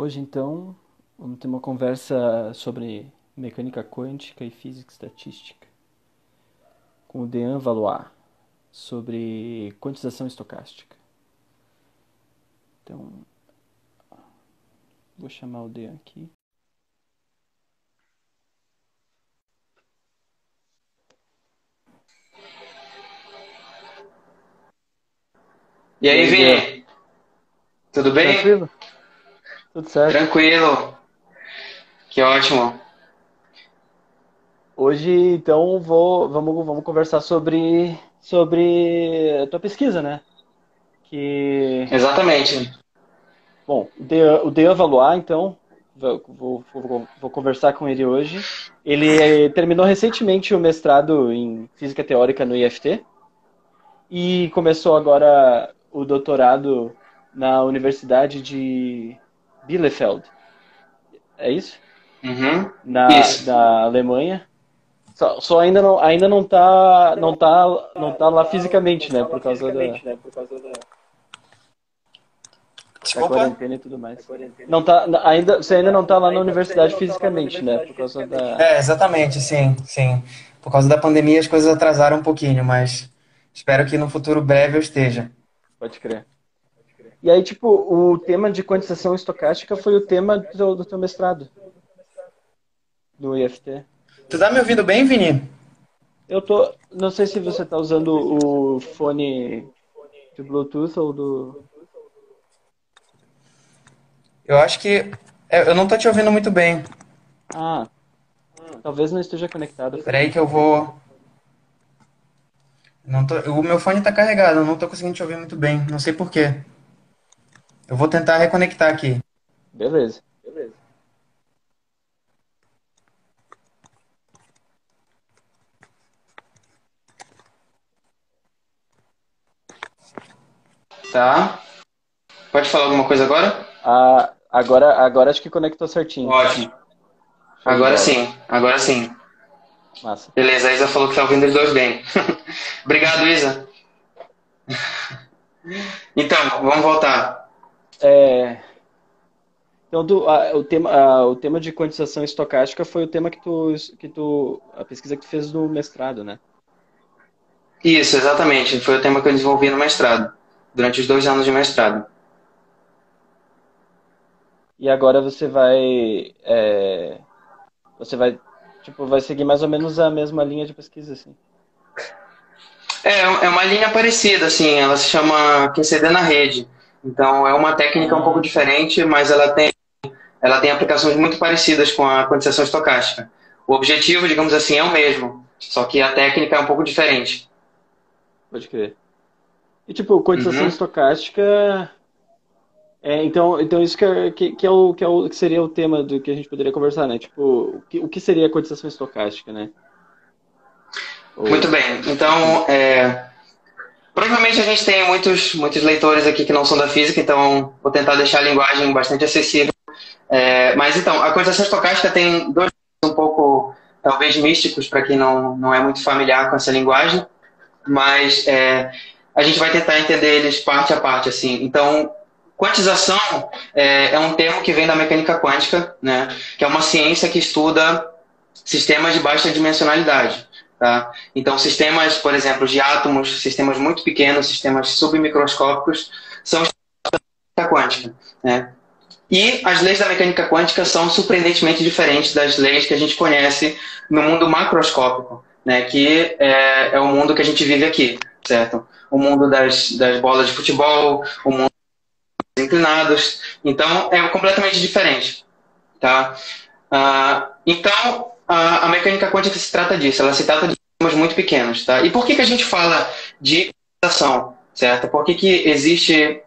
Hoje, então, vamos ter uma conversa sobre mecânica quântica e física estatística com o Dean Valois sobre quantização estocástica. Então, vou chamar o Dean aqui. E aí, Vini? Tudo bem? Tranquilo? Tudo certo. Tranquilo. Que ótimo. Hoje, então, vou, vamos, vamos conversar sobre, sobre a tua pesquisa, né? Que, Exatamente. bom, o Dean, Valois, então, vou, vou, vou, vou conversar com ele hoje. Ele terminou recentemente o mestrado em Física Teórica no IFT e começou agora o doutorado na Universidade de Bielefeld. É isso? Uhum. Na, Isso. da Alemanha. Só, só ainda não ainda não tá não tá não tá lá fisicamente, né, por causa da, da Desculpa. quarentena e tudo mais. Não tá ainda você ainda não tá lá na universidade fisicamente, né, por causa da É, exatamente, sim, sim. Por causa da pandemia as coisas atrasaram um pouquinho, mas espero que no futuro breve eu esteja. Pode crer. E aí, tipo, o tema de quantização estocástica foi o tema do, teu- do teu mestrado. Do IFT. Tu tá me ouvindo bem, Vini? Eu tô. Não sei se você tá usando o fone de Bluetooth ou do. Eu acho que é, eu não tô te ouvindo muito bem. Ah. Talvez não esteja conectado. Peraí que eu vou. Não tô... O meu fone tá carregado, eu não tô conseguindo te ouvir muito bem. Não sei por quê. Eu vou tentar reconectar aqui. Beleza. Beleza. Tá. Pode falar alguma coisa agora? Ah, agora, agora acho que conectou certinho. Ótimo. Agora sim, agora sim. Massa. Beleza, a Isa falou que tá ouvindo os dois bem. Obrigado, Isa. Então, vamos voltar. É, Então, do- a- o tema, a- o tema de quantização estocástica foi o tema que tu, que tu, a pesquisa que tu fez no mestrado, né? Isso, exatamente. Foi o tema que eu desenvolvi no mestrado, durante os dois anos de mestrado. E agora você vai, é, você vai, tipo, vai seguir mais ou menos a mesma linha de pesquisa, assim. É, é uma linha parecida, assim, ela se chama QCD na rede. Então, é uma técnica um pouco diferente, mas ela tem, ela tem aplicações muito parecidas com a quantização estocástica. O objetivo, digamos assim, é o mesmo, só que a técnica é um pouco diferente. Pode crer. E tipo, quantização Uhum. estocástica, é, então, então isso que é, que, que é o, que é o, que seria o tema do que a gente poderia conversar, né? Tipo, o que, o que seria a quantização estocástica, né? Ou- Muito bem. Então, é, provavelmente a gente tem muitos, muitos leitores aqui que não são da física, então vou tentar deixar a linguagem bastante acessível. É, mas então, a quantização estocástica tem dois um pouco, talvez, místicos para quem não, não é muito familiar com essa linguagem, mas é, a gente vai tentar entender eles parte a parte. assim. Então, quantização é, é um termo que vem da mecânica quântica, né, que é uma ciência que estuda sistemas de baixa dimensionalidade. Tá? Então, sistemas, por exemplo, de átomos, sistemas muito pequenos, sistemas submicroscópicos, são da quântica. Né? E as leis da mecânica quântica são surpreendentemente diferentes das leis que a gente conhece no mundo macroscópico, né? que é, é o mundo que a gente vive aqui, certo? O mundo das, das bolas de futebol, o mundo dos inclinados. Então, é completamente diferente. Tá? Ah, então, a, mecânica quântica se trata disso, ela se trata de sistemas muito pequenos, tá? E por que, que a gente fala de quantização, certo? Por que, que existe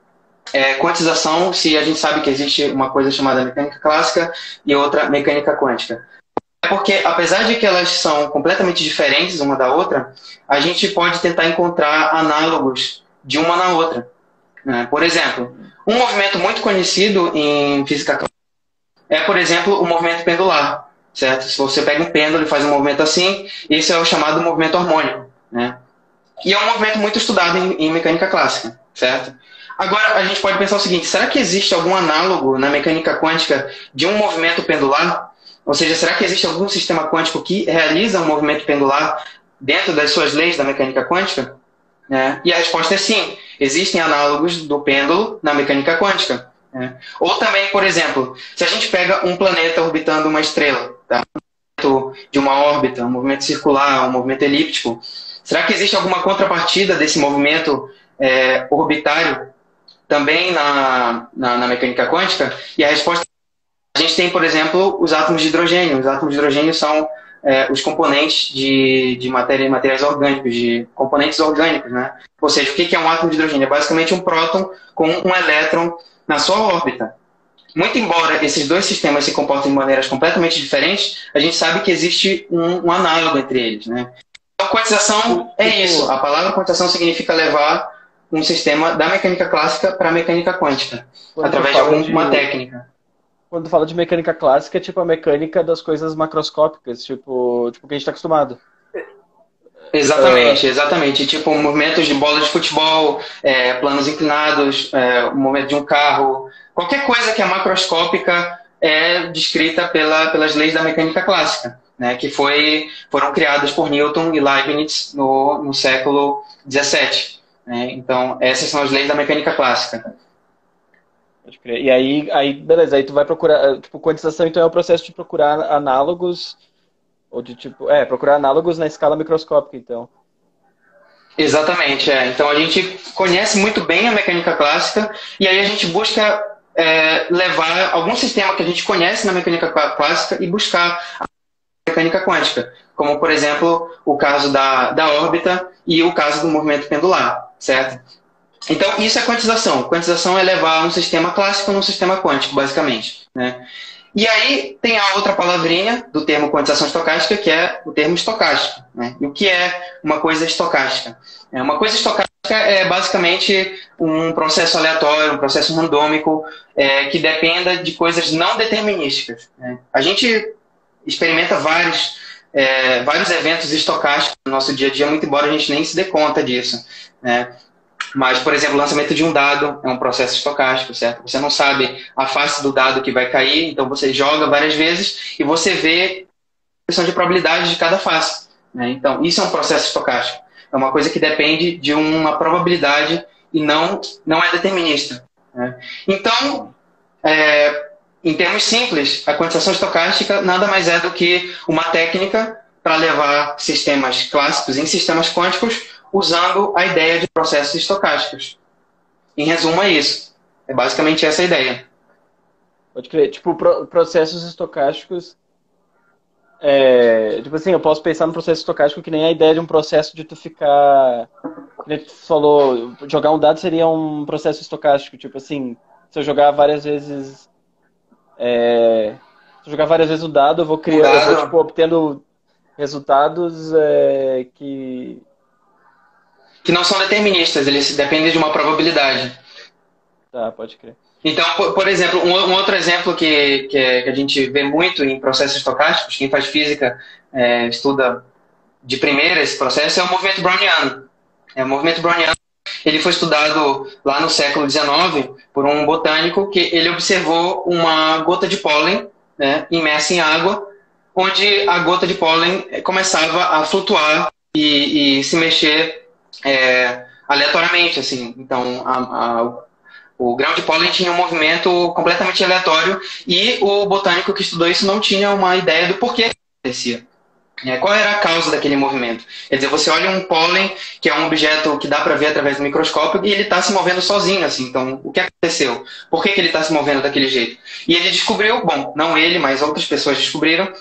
é, quantização se a gente sabe que existe uma coisa chamada mecânica clássica e outra mecânica quântica? É porque, apesar de que elas são completamente diferentes uma da outra, a gente pode tentar encontrar análogos de uma na outra. né? Por exemplo, um movimento muito conhecido em física clássica é, por exemplo, o movimento pendular certo? Se você pega um pêndulo e faz um movimento assim, esse é o chamado movimento harmônico, né? E é um movimento muito estudado em, em mecânica clássica, certo? Agora, a gente pode pensar o seguinte: será que existe algum análogo na mecânica quântica de um movimento pendular? Ou seja, será que existe algum sistema quântico que realiza um movimento pendular dentro das suas leis da mecânica quântica? É, e a resposta é sim. Existem análogos do pêndulo na mecânica quântica. É. Ou também, por exemplo, se a gente pega um planeta orbitando uma estrela, de uma órbita, um movimento circular, um movimento elíptico, será que existe alguma contrapartida desse movimento é, orbitário também na, na, na, mecânica quântica? E a resposta a gente tem, por exemplo, os átomos de hidrogênio. Os átomos de hidrogênio são é, os componentes de, de matéria, materiais orgânicos, de componentes orgânicos, né? Ou seja, o que é um átomo de hidrogênio? É basicamente um próton com um elétron na sua órbita. Muito embora esses dois sistemas se comportem de maneiras completamente diferentes, a gente sabe que existe um, um análogo entre eles, né? Então, quantização é isso. A palavra quantização significa levar um sistema da mecânica clássica para a mecânica quântica, Quando através de alguma de... técnica quando fala de mecânica clássica, é tipo a mecânica das coisas macroscópicas, tipo, tipo que a gente está acostumado. Exatamente, exatamente. Tipo, movimentos de bola de futebol, é, planos inclinados, é, o movimento de um carro, qualquer coisa que é macroscópica é descrita pela, pelas leis da mecânica clássica, né, que foi, foram criadas por Newton e Leibniz no, no século XVII. Né? Então, essas são as leis da mecânica clássica. E aí, aí, beleza, aí tu vai procurar, tipo, quantização então é o processo de procurar análogos, ou de tipo, é, procurar análogos na escala microscópica, então. Exatamente, é. Então a gente conhece muito bem a mecânica clássica e aí a gente busca é, levar algum sistema que a gente conhece na mecânica clássica e buscar a mecânica quântica, como por exemplo o caso da, da órbita e o caso do movimento pendular, certo? Então, isso é quantização. Quantização é levar um sistema clássico num sistema quântico, basicamente. Né? E aí tem a outra palavrinha do termo quantização estocástica, que é o termo estocástico. Né? E o que é uma coisa estocástica? É, uma coisa estocástica é basicamente um processo aleatório, um processo randômico, é, que dependa de coisas não determinísticas. Né? A gente experimenta vários, é, vários eventos estocásticos no nosso dia a dia, muito embora a gente nem se dê conta disso. Né? Mas, por exemplo, o lançamento de um dado é um processo estocástico, certo? Você não sabe a face do dado que vai cair, então você joga várias vezes e você vê a questão de probabilidade de cada face. Né? Então, isso é um processo estocástico. É uma coisa que depende de uma probabilidade e não, não é determinista. Né? Então, é, em termos simples, a quantização estocástica nada mais é do que uma técnica para levar sistemas clássicos em sistemas quânticos usando a ideia de processos estocásticos. Em resumo, é isso. É basicamente essa a ideia. Pode crer. Tipo, processos estocásticos. É, tipo assim, eu posso pensar no processo estocástico que nem a ideia de um processo de tu ficar. Como tu falou, jogar um dado seria um processo estocástico. Tipo assim, se eu jogar várias vezes. É, se eu jogar várias vezes o dado, eu vou criar, eu vou, tipo, obtendo resultados é, que que não são deterministas, eles dependem de uma probabilidade. Tá, pode crer. Então, por, por exemplo, um, um, outro exemplo que, que, que, a gente vê muito em processos estocásticos, quem faz física é, estuda de primeira esse processo, é o movimento browniano. É, o movimento browniano ele foi estudado lá no século XIX por um botânico que ele observou uma gota de pólen né, imersa em água, onde a gota de pólen começava a flutuar e, e se mexer é, aleatoriamente, assim. Então, a, a, o de pólen tinha um movimento completamente aleatório e o botânico que estudou isso não tinha uma ideia do porquê que acontecia. É, qual era a causa daquele movimento? Quer dizer, você olha um pólen, que é um objeto que dá para ver através do microscópio, e ele está se movendo sozinho, assim. Então, o que aconteceu? Por que, que ele está se movendo daquele jeito? E ele descobriu, bom, não ele, mas outras pessoas descobriram,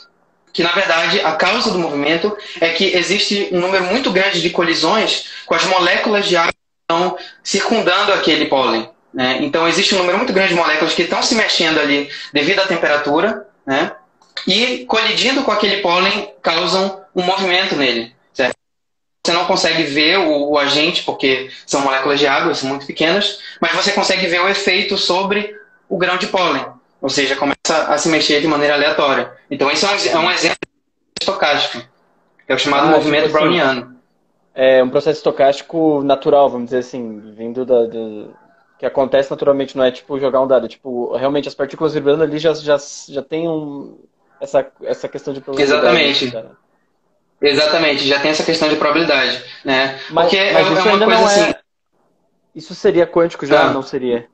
que na verdade a causa do movimento é que existe um número muito grande de colisões com as moléculas de água que estão circundando aquele pólen. Né? Então existe um número muito grande de moléculas que estão se mexendo ali devido à temperatura, né? e colidindo com aquele pólen causam um movimento nele. Certo? Você não consegue ver o, o agente porque são moléculas de água, são muito pequenas, mas você consegue ver o efeito sobre o grão de pólen. Ou seja, começa a se mexer de maneira aleatória. Então, isso é um, é exemplo estocástico, que é o chamado ah, movimento tipo assim, browniano. É um processo estocástico natural, vamos dizer assim, vindo da, do, que acontece naturalmente, não é tipo jogar um dado, é, tipo, realmente as partículas vibrando ali já, já, já tem um, essa, essa questão de probabilidade. Exatamente. Né? Exatamente, já tem essa questão de probabilidade, né? Mas, Porque mas é, é uma coisa é... assim. Isso seria quântico já, ah. não seria?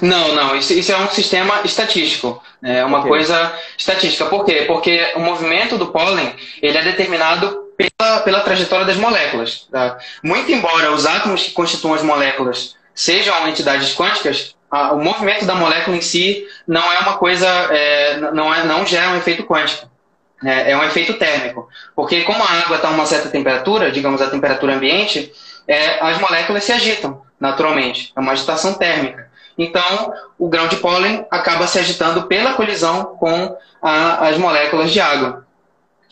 Não, não, isso, isso, é um sistema estatístico, né? é uma okay. coisa estatística. Por quê? Porque o movimento do pólen ele é determinado pela, pela trajetória das moléculas. Tá? Muito embora os átomos que constituam as moléculas sejam entidades quânticas, a, o movimento da molécula em si não é uma coisa, é, não, é, não gera um efeito quântico. Né? É um efeito térmico. Porque como a água está a uma certa temperatura, digamos a temperatura ambiente, é, as moléculas se agitam naturalmente. É uma agitação térmica. Então, o grão de pólen acaba se agitando pela colisão com a, as moléculas de água.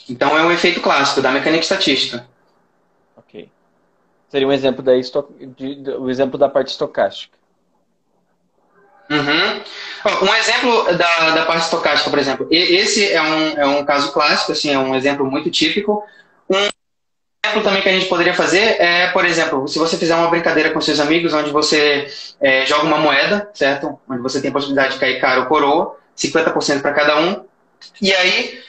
Então, é um efeito clássico da mecânica estatística. Seria um exemplo da, o exemplo da parte estocástica. Uhum. Um exemplo da, da parte estocástica, por exemplo. Esse é um, é um caso clássico, assim, é um exemplo muito típico. Um exemplo também que a gente poderia fazer é, por exemplo, se você fizer uma brincadeira com seus amigos, onde você é, joga uma moeda, certo? Onde você tem a possibilidade de cair cara ou coroa, 50% para cada um. E aí,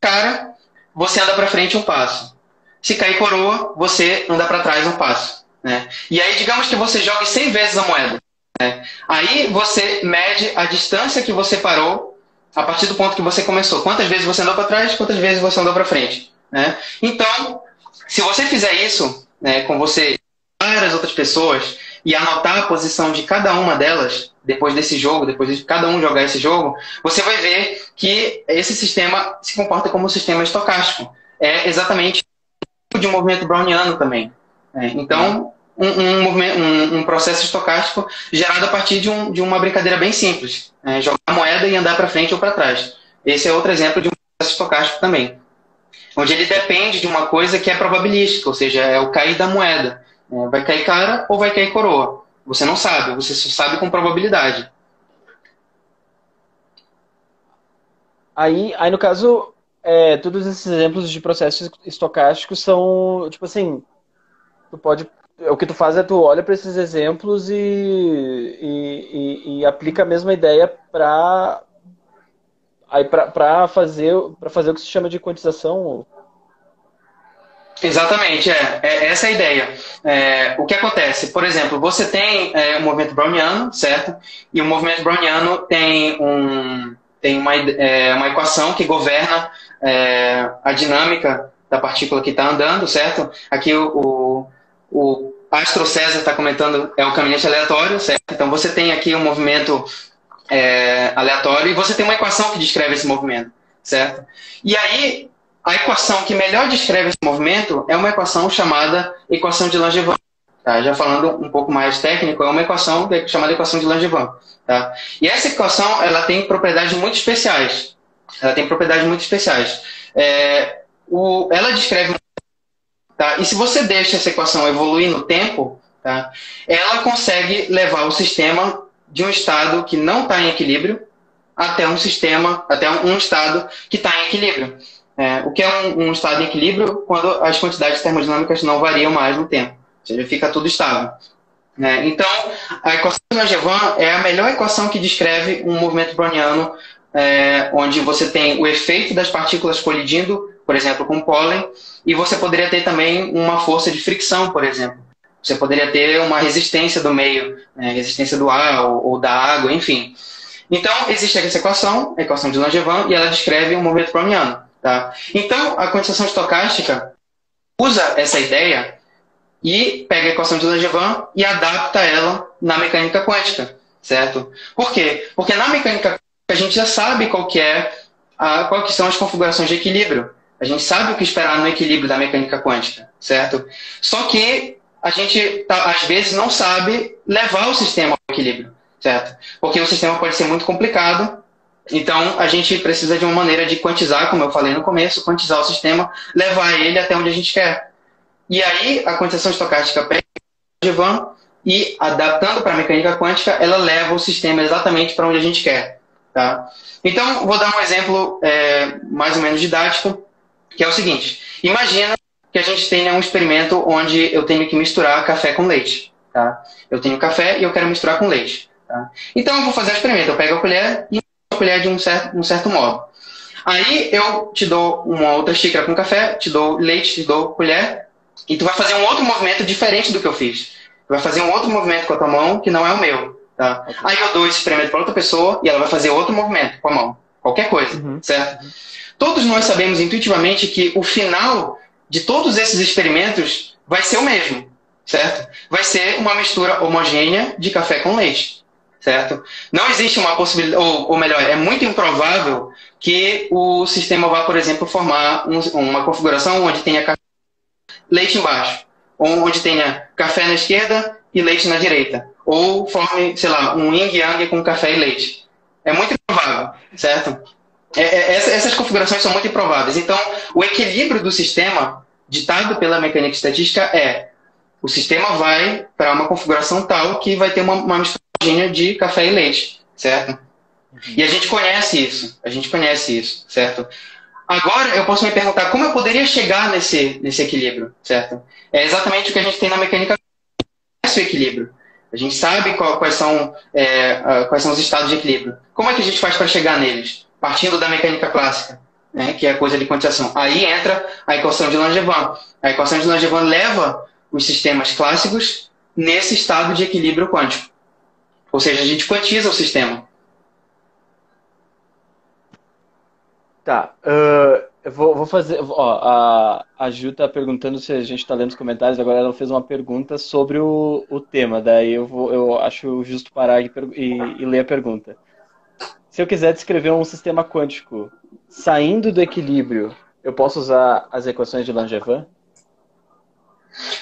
cara, você anda para frente um passo. Se cair coroa, você anda para trás um passo. Né? E aí, digamos que você jogue 100 vezes a moeda. Né? Aí você mede a distância que você parou a partir do ponto que você começou. Quantas vezes você andou para trás, quantas vezes você andou para frente. Né? Então, se você fizer isso né, com você várias outras pessoas e anotar a posição de cada uma delas depois desse jogo, depois de cada um jogar esse jogo, você vai ver que esse sistema se comporta como um sistema estocástico. É exatamente de movimento browniano também. Né? Então, um, um, um, processo estocástico gerado a partir de, um, de uma brincadeira bem simples. Né? Jogar a moeda e andar para frente ou para trás. Esse é outro exemplo de um processo estocástico também onde ele depende de uma coisa que é probabilística, ou seja, é o cair da moeda. É, vai cair cara ou vai cair coroa. Você não sabe, você só sabe com probabilidade. Aí, aí no caso, é, todos esses exemplos de processos estocásticos são, tipo assim, tu pode, o que tu faz é tu olha para esses exemplos e, e, e, e aplica a mesma ideia para Aí para fazer, fazer o que se chama de quantização. Exatamente, é, é essa é a ideia. É, o que acontece? Por exemplo, você tem é, um movimento browniano, certo? E o movimento browniano tem, um, tem uma, é, uma equação que governa é, a dinâmica da partícula que está andando, certo? Aqui o, o, o Astro César está comentando, é um caminhante aleatório, certo? Então você tem aqui um movimento é, aleatório e você tem uma equação que descreve esse movimento, certo? E aí, a equação que melhor descreve esse movimento é uma equação chamada equação de Langevin. Tá? Já falando um pouco mais técnico, é uma equação chamada equação de Langevin. Tá? E essa equação ela tem propriedades muito especiais. Ela tem propriedades muito especiais. É, o, ela descreve. Tá? E se você deixa essa equação evoluir no tempo, tá? ela consegue levar o sistema de um estado que não está em equilíbrio até um sistema, até um estado que está em equilíbrio. É, o que é um, um, estado em equilíbrio quando as quantidades termodinâmicas não variam mais no tempo, ou seja, fica tudo estável. É, então, a equação de Langevin é a melhor equação que descreve um movimento browniano é, onde você tem o efeito das partículas colidindo, por exemplo, com pólen, e você poderia ter também uma força de fricção, por exemplo. Você poderia ter uma resistência do meio, né, resistência do ar ou, ou, da água, enfim. Então, existe essa equação, a equação de Langevin, e ela descreve um movimento browniano. Tá? Então, a quantização estocástica usa essa ideia e pega a equação de Langevin e adapta ela na mecânica quântica, certo? Por quê? Porque na mecânica a gente já sabe qual que é a, qual que são as configurações de equilíbrio. A gente sabe o que esperar no equilíbrio da mecânica quântica, certo? Só que a gente tá, às vezes não sabe levar o sistema ao equilíbrio, certo? Porque o sistema pode ser muito complicado, então a gente precisa de uma maneira de quantizar, como eu falei no começo, quantizar o sistema, levar ele até onde a gente quer. E aí a quantização estocástica pega o e adaptando para a mecânica quântica, ela leva o sistema exatamente para onde a gente quer, tá? Então vou dar um exemplo é, mais ou menos didático, que é o seguinte: imagina que a gente tenha um experimento onde eu tenho que misturar café com leite, Tá? Eu tenho café e eu quero misturar com leite. Tá? Então eu vou fazer o experimento. Eu pego a colher e a colher de um certo, um certo modo. Aí eu te dou uma outra xícara com café, te dou leite, te dou colher, e tu vai fazer um outro movimento diferente do que eu fiz. Tu vai fazer um outro movimento com a tua mão que não é o meu. Tá? Aí eu dou esse experimento para outra pessoa e ela vai fazer outro movimento com a mão. Qualquer coisa, uhum. certo? Todos nós sabemos intuitivamente que o final de todos esses experimentos vai ser o mesmo, certo? Vai ser uma mistura homogênea de café com leite, certo? Não existe uma possibilidade, ou, ou melhor, é muito improvável que o sistema vá, por exemplo, formar um, uma configuração onde tenha café, leite embaixo, ou onde tenha café na esquerda e leite na direita, ou forme, sei lá, um yin yang com café e leite. É muito improvável, certo? É, é, essas configurações são muito improváveis. Então, o equilíbrio do sistema, ditado pela mecânica estatística, é o sistema vai para uma configuração tal que vai ter uma, uma mistura de café e leite, certo? Uhum. E a gente conhece isso, a gente conhece isso, certo? Agora eu posso me perguntar como eu poderia chegar nesse, nesse equilíbrio, certo? É exatamente o que a gente tem na mecânica esse equilíbrio. A gente sabe qual, quais, são, é, quais são os estados de equilíbrio. Como é que a gente faz para chegar neles? partindo da mecânica clássica, né, que é a coisa de quantização. Aí entra a equação de Langevin. A equação de Langevin leva os sistemas clássicos nesse estado de equilíbrio quântico. Ou seja, a gente quantiza o sistema. Tá. Uh, eu vou, vou, fazer. Ó, a, a Ju tá perguntando se a gente está lendo os comentários. Agora ela fez uma pergunta sobre o, o tema. Daí eu, vou, eu acho justo parar e, e, e ler a pergunta se eu quiser descrever um sistema quântico saindo do equilíbrio, eu posso usar as equações de Langevin?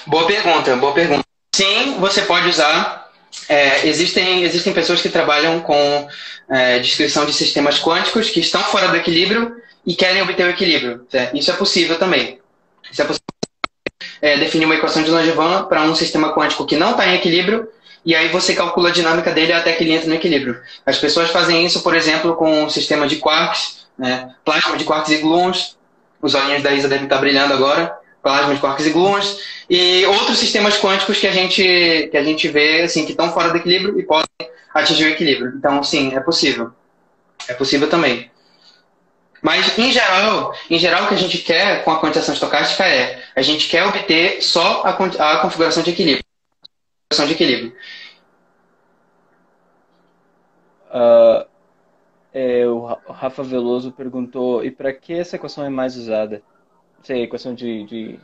Boa pergunta, boa pergunta. Sim, você pode usar. É, existem, existem pessoas que trabalham com é, descrição de sistemas quânticos que estão fora do equilíbrio e querem obter o equilíbrio. Certo? Isso é possível também. Isso é possível é, definir uma equação de Langevin para um sistema quântico que não está em equilíbrio e aí você calcula a dinâmica dele até que ele entre no equilíbrio. As pessoas fazem isso, por exemplo, com um sistema de quarks, né? plasma de quarks e gluons, os olhinhos da Isa devem estar brilhando agora, plasma de quarks e gluons, e outros sistemas quânticos que a gente, que a gente vê assim, que estão fora do equilíbrio e podem atingir o equilíbrio. Então, sim, é possível. É possível também. Mas, em geral, em geral, o que a gente quer com a quantização estocástica é a gente quer obter só a, a configuração de equilíbrio de equilíbrio. Uh, é, o Rafa Veloso perguntou: e para que essa equação é mais usada? Sei, a equação de, de,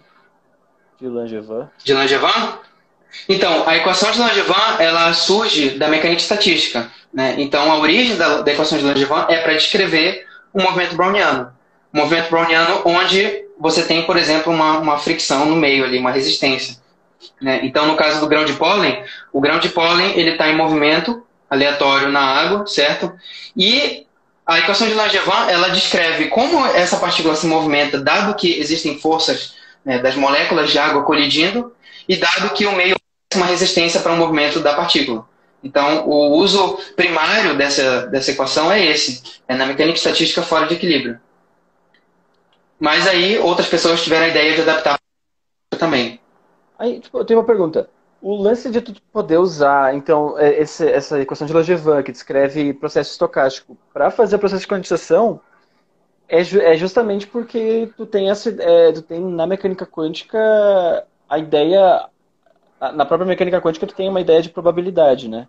de Langevin. De Langevin? Então, a equação de Langevin ela surge da mecânica estatística. Né? Então, a origem da, da equação de Langevin é para descrever um movimento browniano. Um movimento browniano onde você tem, por exemplo, uma, uma fricção no meio ali, uma resistência. Né? Então, no caso do grão de pólen, o grão de pólen ele está em movimento aleatório na água, certo? E a equação de Langevin ela descreve como essa partícula se movimenta, dado que existem forças né, das moléculas de água colidindo e dado que o meio tem uma resistência para o movimento da partícula. Então, o uso primário dessa, dessa equação é esse, é na mecânica estatística fora de equilíbrio. Mas aí outras pessoas tiveram a ideia de adaptar também. Aí, tipo, eu tenho uma pergunta. O lance de tu poder usar, então, é, esse, essa equação de Langevin, que descreve processo estocástico, para fazer o processo de quantização, é, é justamente porque tu tem, essa, é, tu tem na mecânica quântica a ideia, na própria mecânica quântica tu tem uma ideia de probabilidade, né?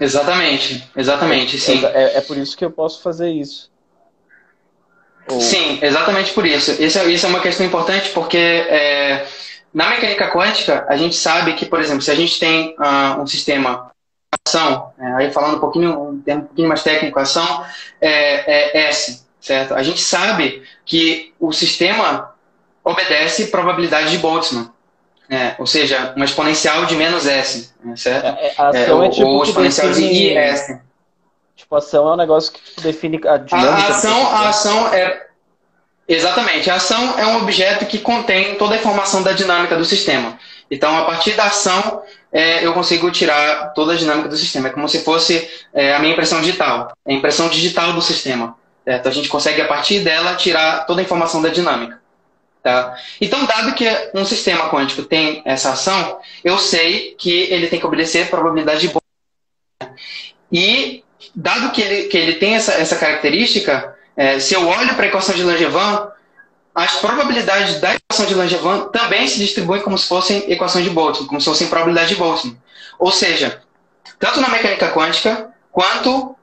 Exatamente, exatamente, sim. É, é por isso que eu posso fazer isso. Ou... Sim, exatamente por isso. Isso, isso é uma questão importante porque é, na mecânica quântica, a gente sabe que, por exemplo, se a gente tem uh, um sistema ação, é, aí falando um pouquinho, um termo um pouquinho mais técnico, ação é, é S, certo? A gente sabe que o sistema obedece probabilidade de Boltzmann. É, ou seja, uma exponencial de menos S, né, certo? É, é a ação é, tipo ou exponencial define... de IS. Tipo, a ação é um negócio que define a dinâmica. A ação, a ação é Exatamente. A ação é um objeto que contém toda a informação da dinâmica do sistema. Então, a partir da ação, é, eu consigo tirar toda a dinâmica do sistema. É como se fosse é, a minha impressão digital, é a impressão digital do sistema. Certo? A gente consegue, a partir dela, tirar toda a informação da dinâmica. Tá? Então, dado que um sistema quântico tem essa ação, eu sei que ele tem que obedecer a probabilidade de Boltzmann. E, dado que ele, que ele tem essa, essa característica, é, se eu olho para a equação de Langevin, as probabilidades da equação de Langevin também se distribuem como se fossem equações de Boltzmann, como se fossem probabilidade de Boltzmann. Ou seja, tanto na mecânica quântica quanto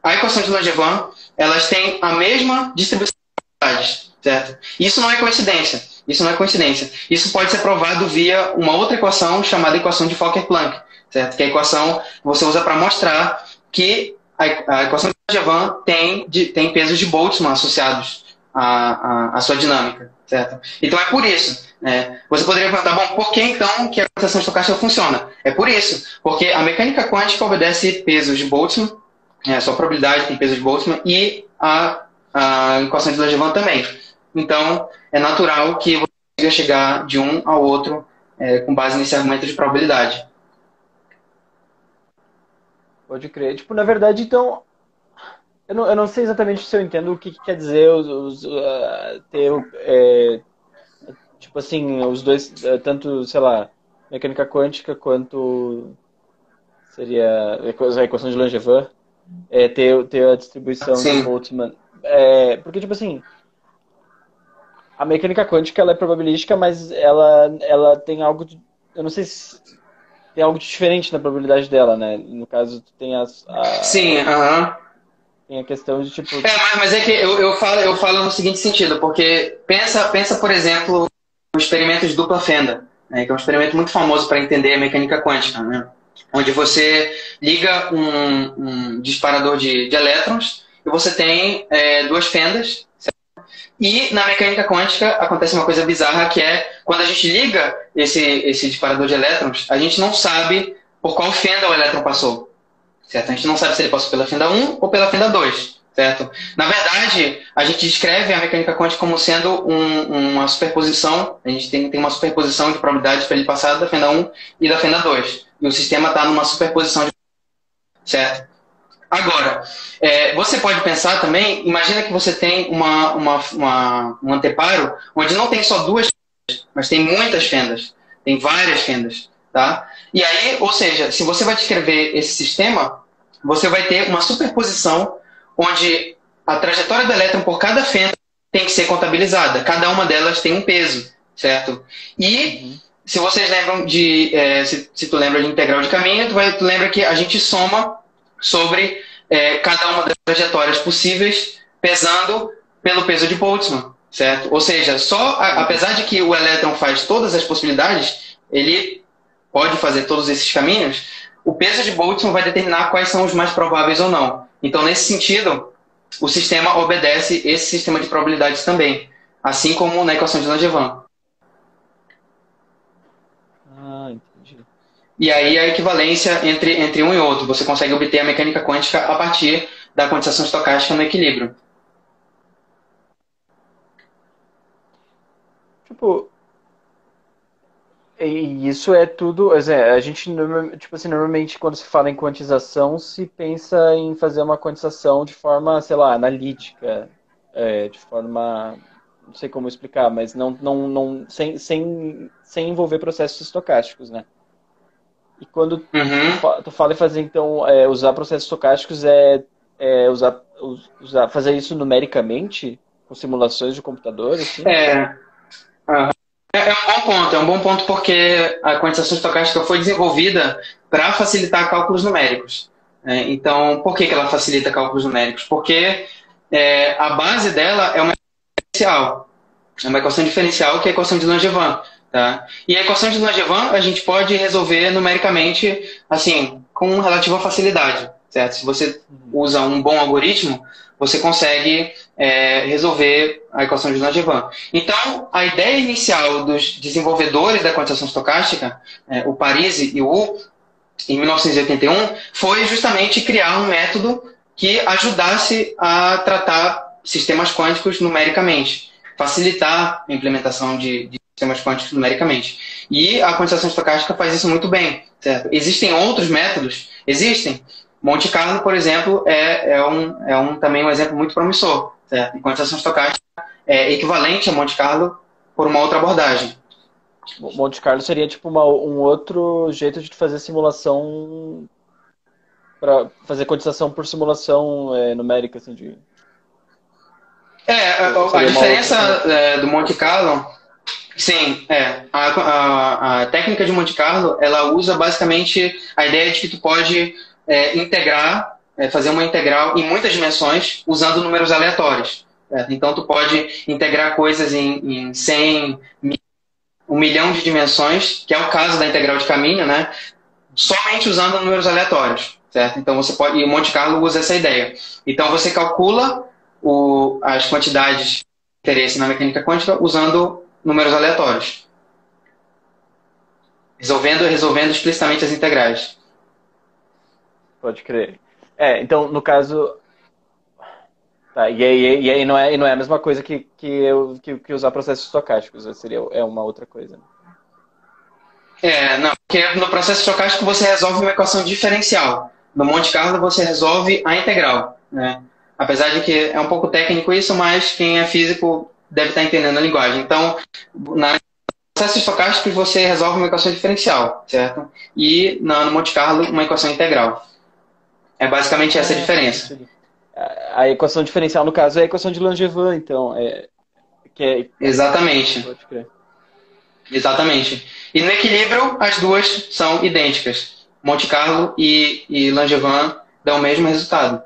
a equação de Langevin, elas têm a mesma distribuição de probabilidades, certo? Isso não é coincidência. Isso não é coincidência. Isso pode ser provado via uma outra equação chamada equação de Fokker-Planck, certo? Que é a equação você usa para mostrar que a, equação de Langevin tem, tem pesos de Boltzmann associados à, à, à sua dinâmica, certo? Então é por isso. Né? Você poderia perguntar, bom, por que então que a computação estocástica funciona? É por isso, porque a mecânica quântica obedece pesos de Boltzmann, é, sua probabilidade tem peso de Boltzmann, e a, a equação de Langevin também. Então, é natural que você consiga chegar de um ao outro é, com base nesse argumento de probabilidade. Pode crer. Tipo, na verdade, então, eu não, eu não sei exatamente se eu entendo o que, que quer dizer os, os uh, ter, é, tipo assim, os dois, uh, tanto, sei lá, mecânica quântica quanto seria a equação de Langevin, é, ter, ter a distribuição Sim. Boltzmann. É, porque, tipo assim, a mecânica quântica ela é probabilística, mas ela, ela tem algo. De, eu não sei se tem algo diferente na probabilidade dela, né? No caso, tu tem as. A, Sim, aham. Uh -huh. Tem a questão de tipo. É, mas, mas é que eu, eu, falo, eu falo no seguinte sentido, porque pensa, pensa por exemplo, no experimento de dupla fenda, né, que é um experimento muito famoso para entender a mecânica quântica, né? Onde você liga um, um disparador de, de elétrons e você tem é, duas fendas e na mecânica quântica acontece uma coisa bizarra que é quando a gente liga esse, esse disparador de elétrons, a gente não sabe por qual fenda o elétron passou. Certo? A gente não sabe se ele passou pela fenda 1 ou pela fenda 2. Certo? Na verdade, a gente descreve a mecânica quântica como sendo um, uma superposição, a gente tem, tem uma superposição de probabilidades para ele passar da fenda 1 e da fenda 2. E o sistema está numa superposição de. Certo? Agora, é, você pode pensar também, imagina que você tem uma, uma, uma, um anteparo onde não tem só duas fendas, mas tem muitas fendas, tem várias fendas, tá? E aí, ou seja, se você vai descrever esse sistema, você vai ter uma superposição onde a trajetória do elétron por cada fenda tem que ser contabilizada. Cada uma delas tem um peso, certo? E uhum. se vocês lembram de, é, se, se, tu lembra de integral de caminho, tu, vai, tu lembra que a gente soma sobre é, cada uma das trajetórias possíveis, pesando pelo peso de Boltzmann, certo? Ou seja, só a, apesar de que o elétron faz todas as possibilidades, ele pode fazer todos esses caminhos, o peso de Boltzmann vai determinar quais são os mais prováveis ou não. Então, nesse sentido, o sistema obedece esse sistema de probabilidades também, assim como na equação de Langevin. E aí a equivalência entre, entre um e outro. Você consegue obter a mecânica quântica a partir da quantização estocástica no equilíbrio. Tipo, e isso é tudo. A gente, tipo assim, normalmente quando se fala em quantização, se pensa em fazer uma quantização de forma, sei lá, analítica, é, de forma. Não sei como explicar, mas não, não, não sem, sem, sem envolver processos estocásticos, né? E quando uhum. tu fala em fazer, então, é, usar processos estocásticos, é, é usar, usar, fazer isso numericamente, com simulações de computador? Assim? É. Uhum. É, um bom ponto, é um bom ponto porque a quantização estocástica foi desenvolvida para facilitar cálculos numéricos. É, então, por que, que ela facilita cálculos numéricos? Porque é, a base dela é uma diferencial. É uma equação diferencial que é a equação de Langevin. Tá? E a equação de Langevin a gente pode resolver numericamente, assim, com relativa facilidade, certo? Se você usa um bom algoritmo, você consegue é, resolver a equação de Langevin. Então, a ideia inicial dos desenvolvedores da quantização estocástica, é, o Parisi e o Wu, em 1981, foi justamente criar um método que ajudasse a tratar sistemas quânticos numericamente, facilitar a implementação de, de sistemas quânticos numericamente. E a quantização estocástica faz isso muito bem. Certo? Existem outros métodos? Existem. Monte Carlo, por exemplo, é, é, um, é um, também um exemplo muito promissor. Certo? E quantização estocástica é equivalente a Monte Carlo por uma outra abordagem. Monte Carlo seria tipo uma, um outro jeito de fazer simulação para fazer cotização por simulação é, numérica, assim, de... É, a, a diferença outra... é, do Monte Carlo, sim, é, a, a, a, técnica de Monte Carlo, ela usa basicamente a ideia de que tu pode é, integrar, é, fazer uma integral em muitas dimensões usando números aleatórios. Então, tu pode integrar coisas em, em 100, um milhão de dimensões, que é o caso da integral de caminho, né? Somente usando números aleatórios, certo? Então você pode e o Monte Carlo usa essa ideia. Então você calcula o, as quantidades de interesse na mecânica quântica usando números aleatórios, resolvendo resolvendo explicitamente as integrais. Pode crer. É, então no caso Tá, e aí, e aí não, é, não é a mesma coisa que, que, eu, que, que usar processos estocásticos, né? seria, é uma outra coisa. Né? É, não, porque no processo estocástico você resolve uma equação diferencial. No Monte Carlo você resolve a integral. Né? Apesar de que é um pouco técnico isso, mas quem é físico deve estar entendendo a linguagem. Então, na processo estocástico você resolve uma equação diferencial, certo? E no Monte Carlo uma equação integral. É basicamente essa a diferença a equação diferencial, no caso, é a equação de Langevin, então. É, que é... Exatamente. Exatamente. E no equilíbrio, as duas são idênticas. Monte Carlo e, e Langevin dão o mesmo resultado.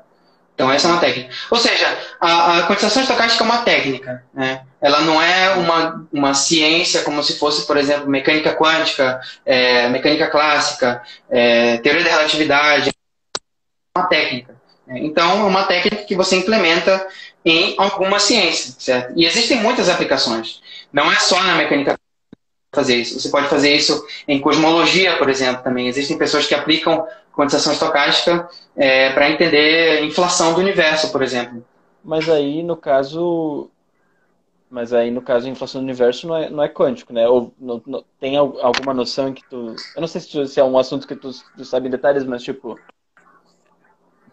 Então, essa é uma técnica. Ou seja, a, a quantização estocástica é uma técnica. Né? Ela não é uma, uma ciência como se fosse, por exemplo, mecânica quântica, é, mecânica clássica, é, teoria da relatividade. É uma técnica. Então, é uma técnica que você implementa em alguma ciência, certo? E existem muitas aplicações. Não é só na mecânica fazer isso. Você pode fazer isso em cosmologia, por exemplo, também. Existem pessoas que aplicam quantização estocástica é, para entender a inflação do universo, por exemplo. Mas aí, no caso, mas aí, no caso, a inflação do universo não é, não é quântico, né? Ou não, não, tem alguma noção que tu... Eu não sei se, se é um assunto que tu, tu sabe em detalhes, mas, tipo,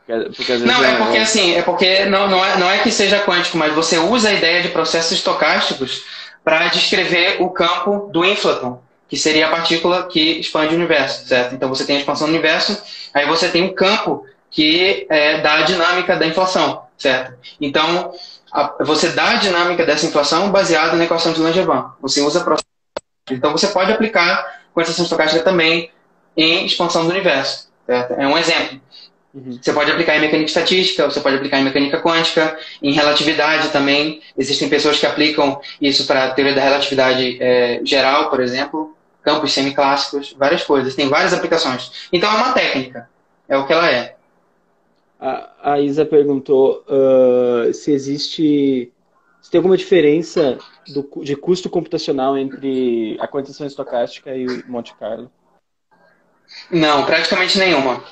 porque, não, é porque assim, é porque não, não, é, não é que seja quântico, mas você usa a ideia de processos estocásticos para descrever o campo do inflaton, que seria a partícula que expande o universo, certo? Então você tem a expansão do universo, aí você tem um campo que é, dá a dinâmica da inflação, certo? Então a, você dá a dinâmica dessa inflação baseada na equação de Langevin. Você usa. Então você pode aplicar quantização estocástica também em expansão do universo, certo? É um exemplo. Uhum. Você pode aplicar em mecânica estatística, você pode aplicar em mecânica quântica, em relatividade também. Existem pessoas que aplicam isso para a teoria da relatividade é, geral, por exemplo, campos semiclássicos, várias coisas. Tem várias aplicações. Então é uma técnica, é o que ela é. A, a Isa perguntou uh, se existe, se tem alguma diferença do, de custo computacional entre a quantização estocástica e o Monte Carlo. Não, praticamente nenhuma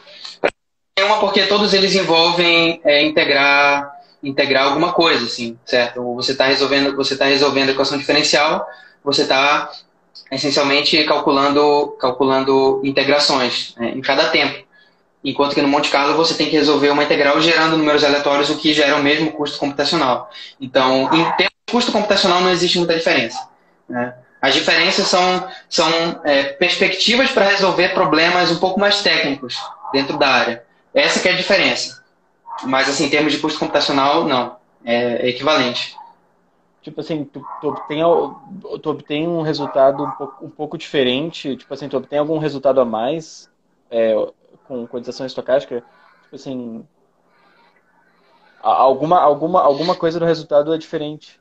uma porque todos eles envolvem é, integrar integrar alguma coisa, assim, certo? Você está resolvendo você está resolvendo a equação diferencial, você está essencialmente calculando calculando integrações né, em cada tempo. Enquanto que no Monte Carlo você tem que resolver uma integral gerando números aleatórios, o que gera o mesmo custo computacional. Então, em termos de custo computacional não existe muita diferença. Né? As diferenças são, são é, perspectivas para resolver problemas um pouco mais técnicos dentro da área. Essa que é a diferença. Mas, assim, em termos de custo computacional, não. É, é equivalente. Tipo assim, tu, tu, obtém, tu obtém um resultado um pouco, um pouco diferente, tipo assim, tu obtém algum resultado a mais é, com quantização estocástica, tipo assim, alguma, alguma, alguma coisa no resultado é diferente.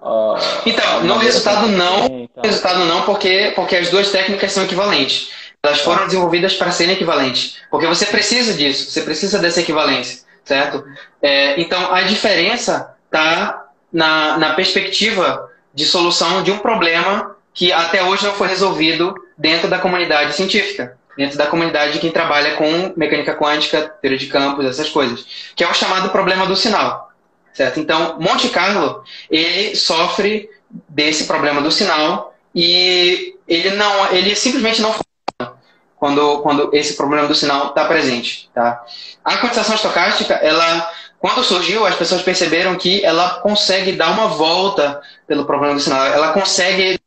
Uh, então, no resultado não, no resultado não, porque, porque as duas técnicas são equivalentes. Elas foram desenvolvidas para serem equivalentes. Porque você precisa disso, você precisa dessa equivalência, certo? É, então, a diferença está na, na perspectiva de solução de um problema que até hoje não foi resolvido dentro da comunidade científica, dentro da comunidade de quem trabalha com mecânica quântica, teoria de campos, essas coisas, que é o chamado problema do sinal, certo? Então, Monte Carlo, ele sofre desse problema do sinal e ele não, ele simplesmente não quando, quando esse problema do sinal está presente. Tá? A quantização estocástica, ela, quando surgiu, as pessoas perceberam que ela consegue dar uma volta pelo problema do sinal. Ela consegue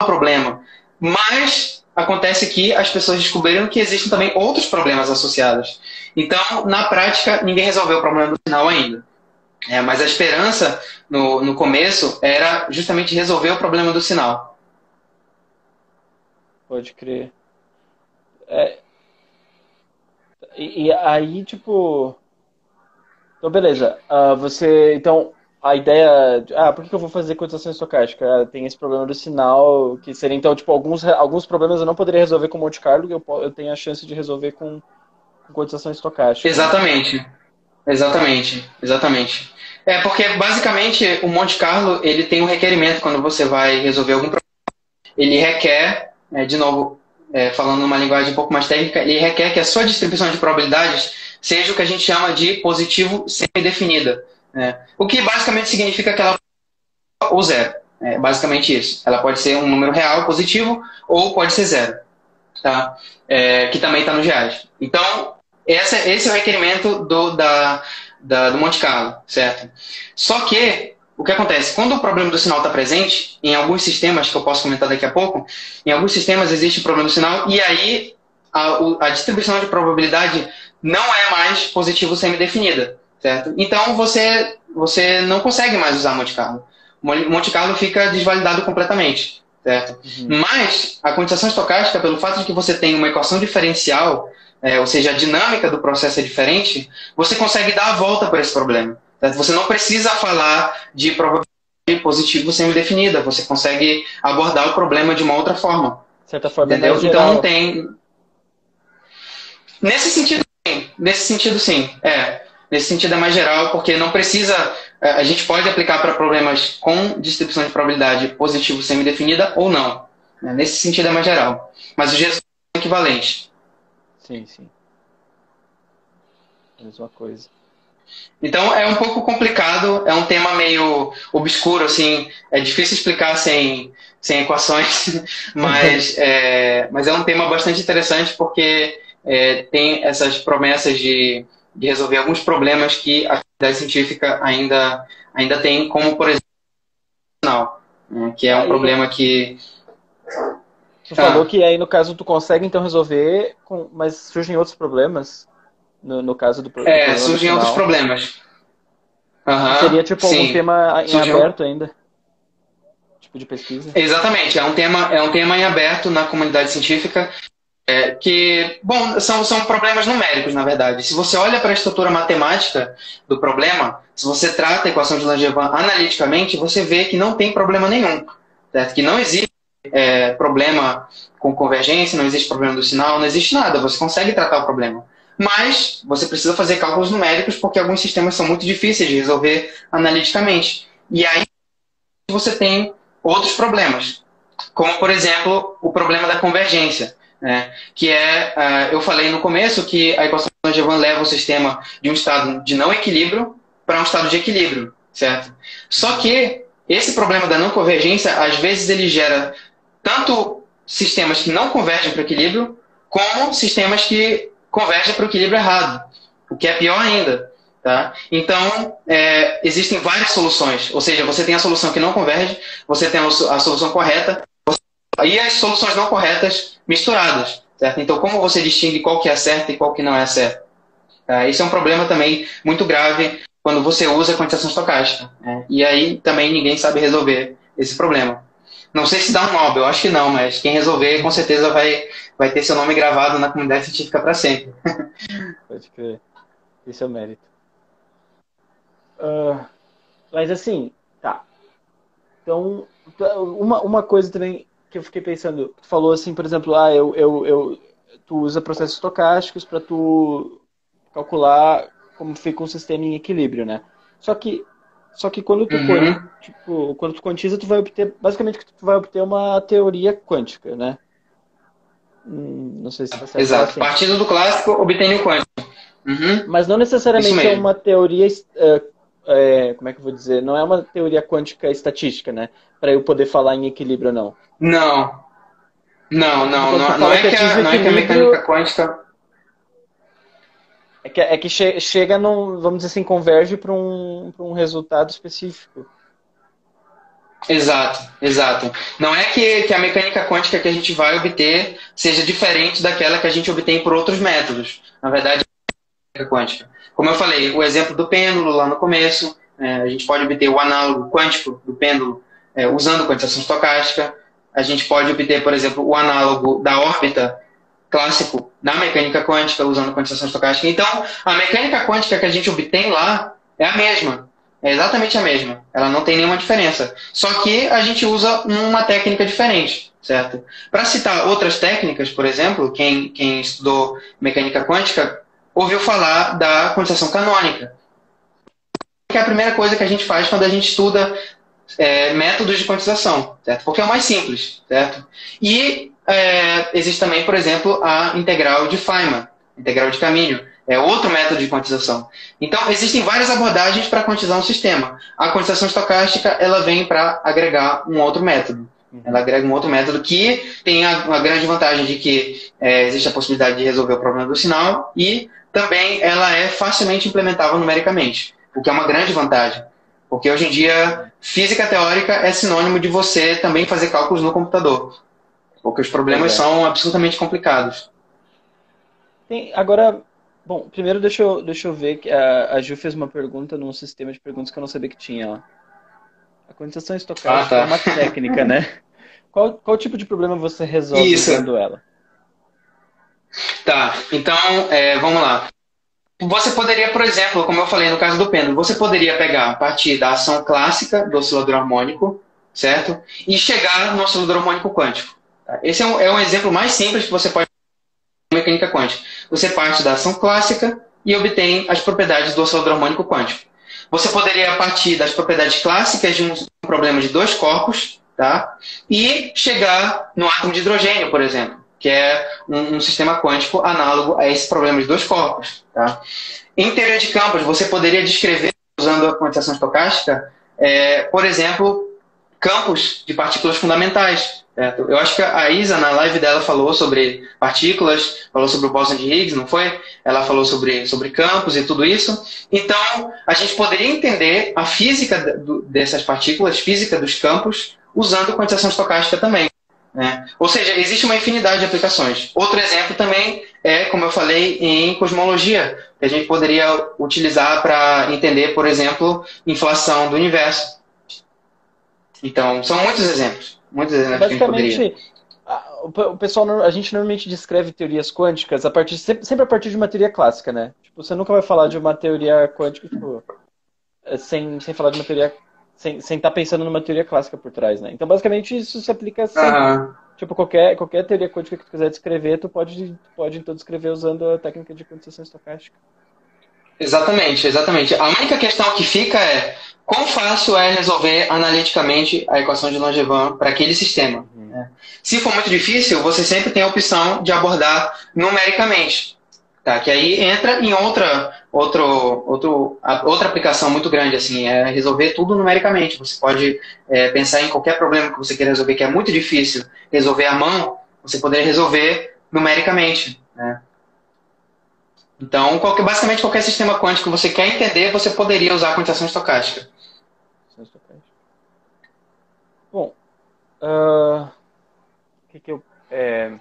o problema. Mas acontece que as pessoas descobriram que existem também outros problemas associados. Então, na prática, ninguém resolveu o problema do sinal ainda. É, mas a esperança no, no começo era justamente resolver o problema do sinal. Pode crer. É, e, e, aí, tipo. Então, beleza. Uh, você. Então, a ideia. Ah, por que eu vou fazer cotação estocástica? Ah, tem esse problema do sinal, que seria, então, tipo, alguns, alguns problemas eu não poderia resolver com Monte Carlo, eu, eu tenho a chance de resolver com, com estocástica. Exatamente. Exatamente. Exatamente. É, porque, basicamente, o Monte Carlo, ele tem um requerimento quando você vai resolver algum problema. Ele requer, é, de novo, é, falando numa linguagem um pouco mais técnica, ele requer que a sua distribuição de probabilidades seja o que a gente chama de positivo semi-definida. Né? O que basicamente significa que ela ou zero. É basicamente isso. Ela pode ser um número real positivo ou pode ser zero. Tá? É, que também está nos reais. Então, essa, esse é o requerimento do, da, da, do Monte Carlo, certo? Só que, o que acontece? Quando o problema do sinal está presente, em alguns sistemas, que eu posso comentar daqui a pouco, em alguns sistemas existe o problema do sinal, e aí a, a distribuição de probabilidade não é mais positivo semi-definida certo? Então você você não consegue mais usar Monte Carlo. Monte Carlo fica desvalidado completamente, certo? Uhum. Mas a quantização estocástica, pelo fato de que você tem uma equação diferencial, é, ou seja, a dinâmica do processo é diferente, você consegue dar a volta para esse problema. Certo? Você não precisa falar de probabilidade positivo semi-definida, você consegue abordar o problema de uma outra forma. De certa forma, entendeu? Então não tem. Nesse sentido, sim. Nesse sentido, sim. É. Nesse sentido é mais geral, porque não precisa. É, a gente pode aplicar para problemas com distribuição de probabilidade positivo semi-definida ou não. Né? Nesse sentido é mais geral. Mas os resultados são equivalentes. Sim, sim. Mesma coisa. Então é um pouco complicado, é um tema meio obscuro, assim, é difícil explicar sem, sem equações, mas, é, mas é um tema bastante interessante porque é, tem essas promessas de de resolver alguns problemas que a atividade científica ainda, ainda tem, como, por exemplo, né, que é um aí, problema que... Tu ah. falou que aí, no caso, tu consegue, então, resolver, com, mas surgem outros problemas no, no caso do, do É, surgem outros problemas. Uhum, Seria, tipo, sim. um tema em Surgiu... aberto ainda? Tipo de pesquisa? Exatamente, é um tema, é um tema em aberto na comunidade científica é, que, bom, são, são problemas numéricos, na verdade. Se você olha para a estrutura matemática do problema, se você trata a equação de Langevin analiticamente, você vê que não tem problema nenhum. Certo? Que não existe é, problema com convergência, não existe problema do sinal, não existe nada. Você consegue tratar o problema. Mas você precisa fazer cálculos numéricos porque alguns sistemas são muito difíceis de resolver analiticamente. E aí você tem outros problemas, como, por exemplo, o problema da convergência né? que é, uh, eu falei no começo que a equação de Langevin leva o sistema de um estado de não equilíbrio para um estado de equilíbrio, certo? Só que esse problema da não convergência, às vezes ele gera tanto sistemas que não convergem para o equilíbrio, como sistemas que convergem para o equilíbrio errado, o que é pior ainda. Tá? Então, é, existem várias soluções, ou seja, você tem a solução que não converge, você tem a solução correta, e as soluções não corretas misturadas. Certo? Então, como você distingue qual que é certo e qual que não é certo? Uh, esse é um problema também muito grave quando você usa a quantização estocástica. Né? E aí também ninguém sabe resolver esse problema. Não sei se dá um Nobel, acho que não, mas quem resolver com certeza vai, vai ter seu nome gravado na comunidade científica para sempre. Pode crer. Esse é o mérito. Uh, mas assim, tá. Então, uma, uma coisa também que eu fiquei pensando, tu falou assim, por exemplo, ah, eu, eu, eu tu usa processos estocásticos para tu calcular como fica um sistema em equilíbrio, né? Só que só que quando tu uhum. tipo, quando tu quantiza, tu vai obter basicamente tu vai obter uma teoria quântica, né? Hum, não sei se você Exato. Assim. Partindo do clássico, obtém o quântico. Uhum. Mas não necessariamente é uma teoria é, como é que eu vou dizer? Não é uma teoria quântica estatística, né? Para eu poder falar em equilíbrio ou não. Não. Não, não, não, não, é que a, não é que a mecânica quântica. É que, é que che chega num, vamos dizer assim, converge para um, um resultado específico. Exato, exato. Não é que, que a mecânica quântica que a gente vai obter seja diferente daquela que a gente obtém por outros métodos. Na verdade, é quântica. Como eu falei, o exemplo do pêndulo lá no começo, é, a gente pode obter o análogo quântico do pêndulo é, usando quantização estocástica. A gente pode obter, por exemplo, o análogo da órbita clássico na mecânica quântica usando quantização estocástica. Então, a mecânica quântica que a gente obtém lá é a mesma. É exatamente a mesma. Ela não tem nenhuma diferença. Só que a gente usa uma técnica diferente, certo? Para citar outras técnicas, por exemplo, quem, quem estudou mecânica quântica ouviu falar da quantização canônica. Que é a primeira coisa que a gente faz quando a gente estuda é, métodos de quantização, certo? Porque é o mais simples, certo? E é, existe também, por exemplo, a integral de Feynman, integral de caminho, é outro método de quantização. Então, existem várias abordagens para quantizar um sistema. A quantização estocástica, ela vem para agregar um outro método. Uhum. Ela agrega um outro método que tem a, a grande vantagem de que é, existe a possibilidade de resolver o problema do sinal e também ela é facilmente implementável numericamente, o que é uma grande vantagem. Porque hoje em dia, física teórica é sinônimo de você também fazer cálculos no computador. Porque os problemas é. são absolutamente complicados. Tem, agora, Bom, primeiro deixa eu, deixa eu ver que a, a Ju fez uma pergunta num sistema de perguntas que eu não sabia que tinha. Ó. A quantização estocástica ah, tá. é uma técnica, né? Qual, qual tipo de problema você resolve Isso. usando ela? Tá, então é, vamos lá. Você poderia, por exemplo, como eu falei no caso do pêndulo, você poderia pegar a partir da ação clássica do oscilador harmônico, certo? E chegar no oscilador harmônico quântico. Tá? Esse é um, é um exemplo mais simples que você pode mecânica quântica. Você parte da ação clássica e obtém as propriedades do oscilador harmônico quântico. Você poderia partir das propriedades clássicas de um problema de dois corpos, tá? E chegar no átomo de hidrogênio, por exemplo, que é um, um sistema quântico análogo a esse problema de dois corpos, tá? Em teoria de campos, você poderia descrever usando a quantização estocástica, é, por exemplo, campos de partículas fundamentais, Certo? Eu acho que a Isa, na live dela, falou sobre partículas, falou sobre o bóson de Higgs, não foi? Ela falou sobre, sobre campos e tudo isso. Então, a gente poderia entender a física dessas partículas, física dos campos, usando quantização estocástica também. Né? Ou seja, existe uma infinidade de aplicações. Outro exemplo também é, como eu falei, em cosmologia, que a gente poderia utilizar para entender, por exemplo, inflação do universo. Então, são muitos exemplos. Muitos exemplos Basicamente, o pessoal, a gente normalmente descreve teorias quânticas a partir, sempre a partir de uma teoria clássica, né? Tipo, você nunca vai falar de uma teoria quântica tipo, é, sem, sem falar de uma teoria, sem estar tá pensando numa teoria clássica por trás, né? Então, basicamente, isso se aplica sempre. Uhum. Tipo, qualquer, qualquer teoria quântica que tu quiser descrever, tu pode, pode então descrever usando a técnica de quantização estocástica. Exatamente, exatamente. A única questão que fica é Quão fácil é resolver analiticamente a equação de Langevin para aquele sistema? Uhum. Né? Se for muito difícil, você sempre tem a opção de abordar numericamente. Tá? Que aí entra em outra, outro, outro, outra aplicação muito grande, assim, é resolver tudo numericamente. Você pode é, pensar em qualquer problema que você queira resolver, que é muito difícil resolver à mão, você poderia resolver numericamente. Né? Então, qualquer, basicamente qualquer sistema quântico que você quer entender, você poderia usar a quantização estocástica. Bom, uh, que que eu, é...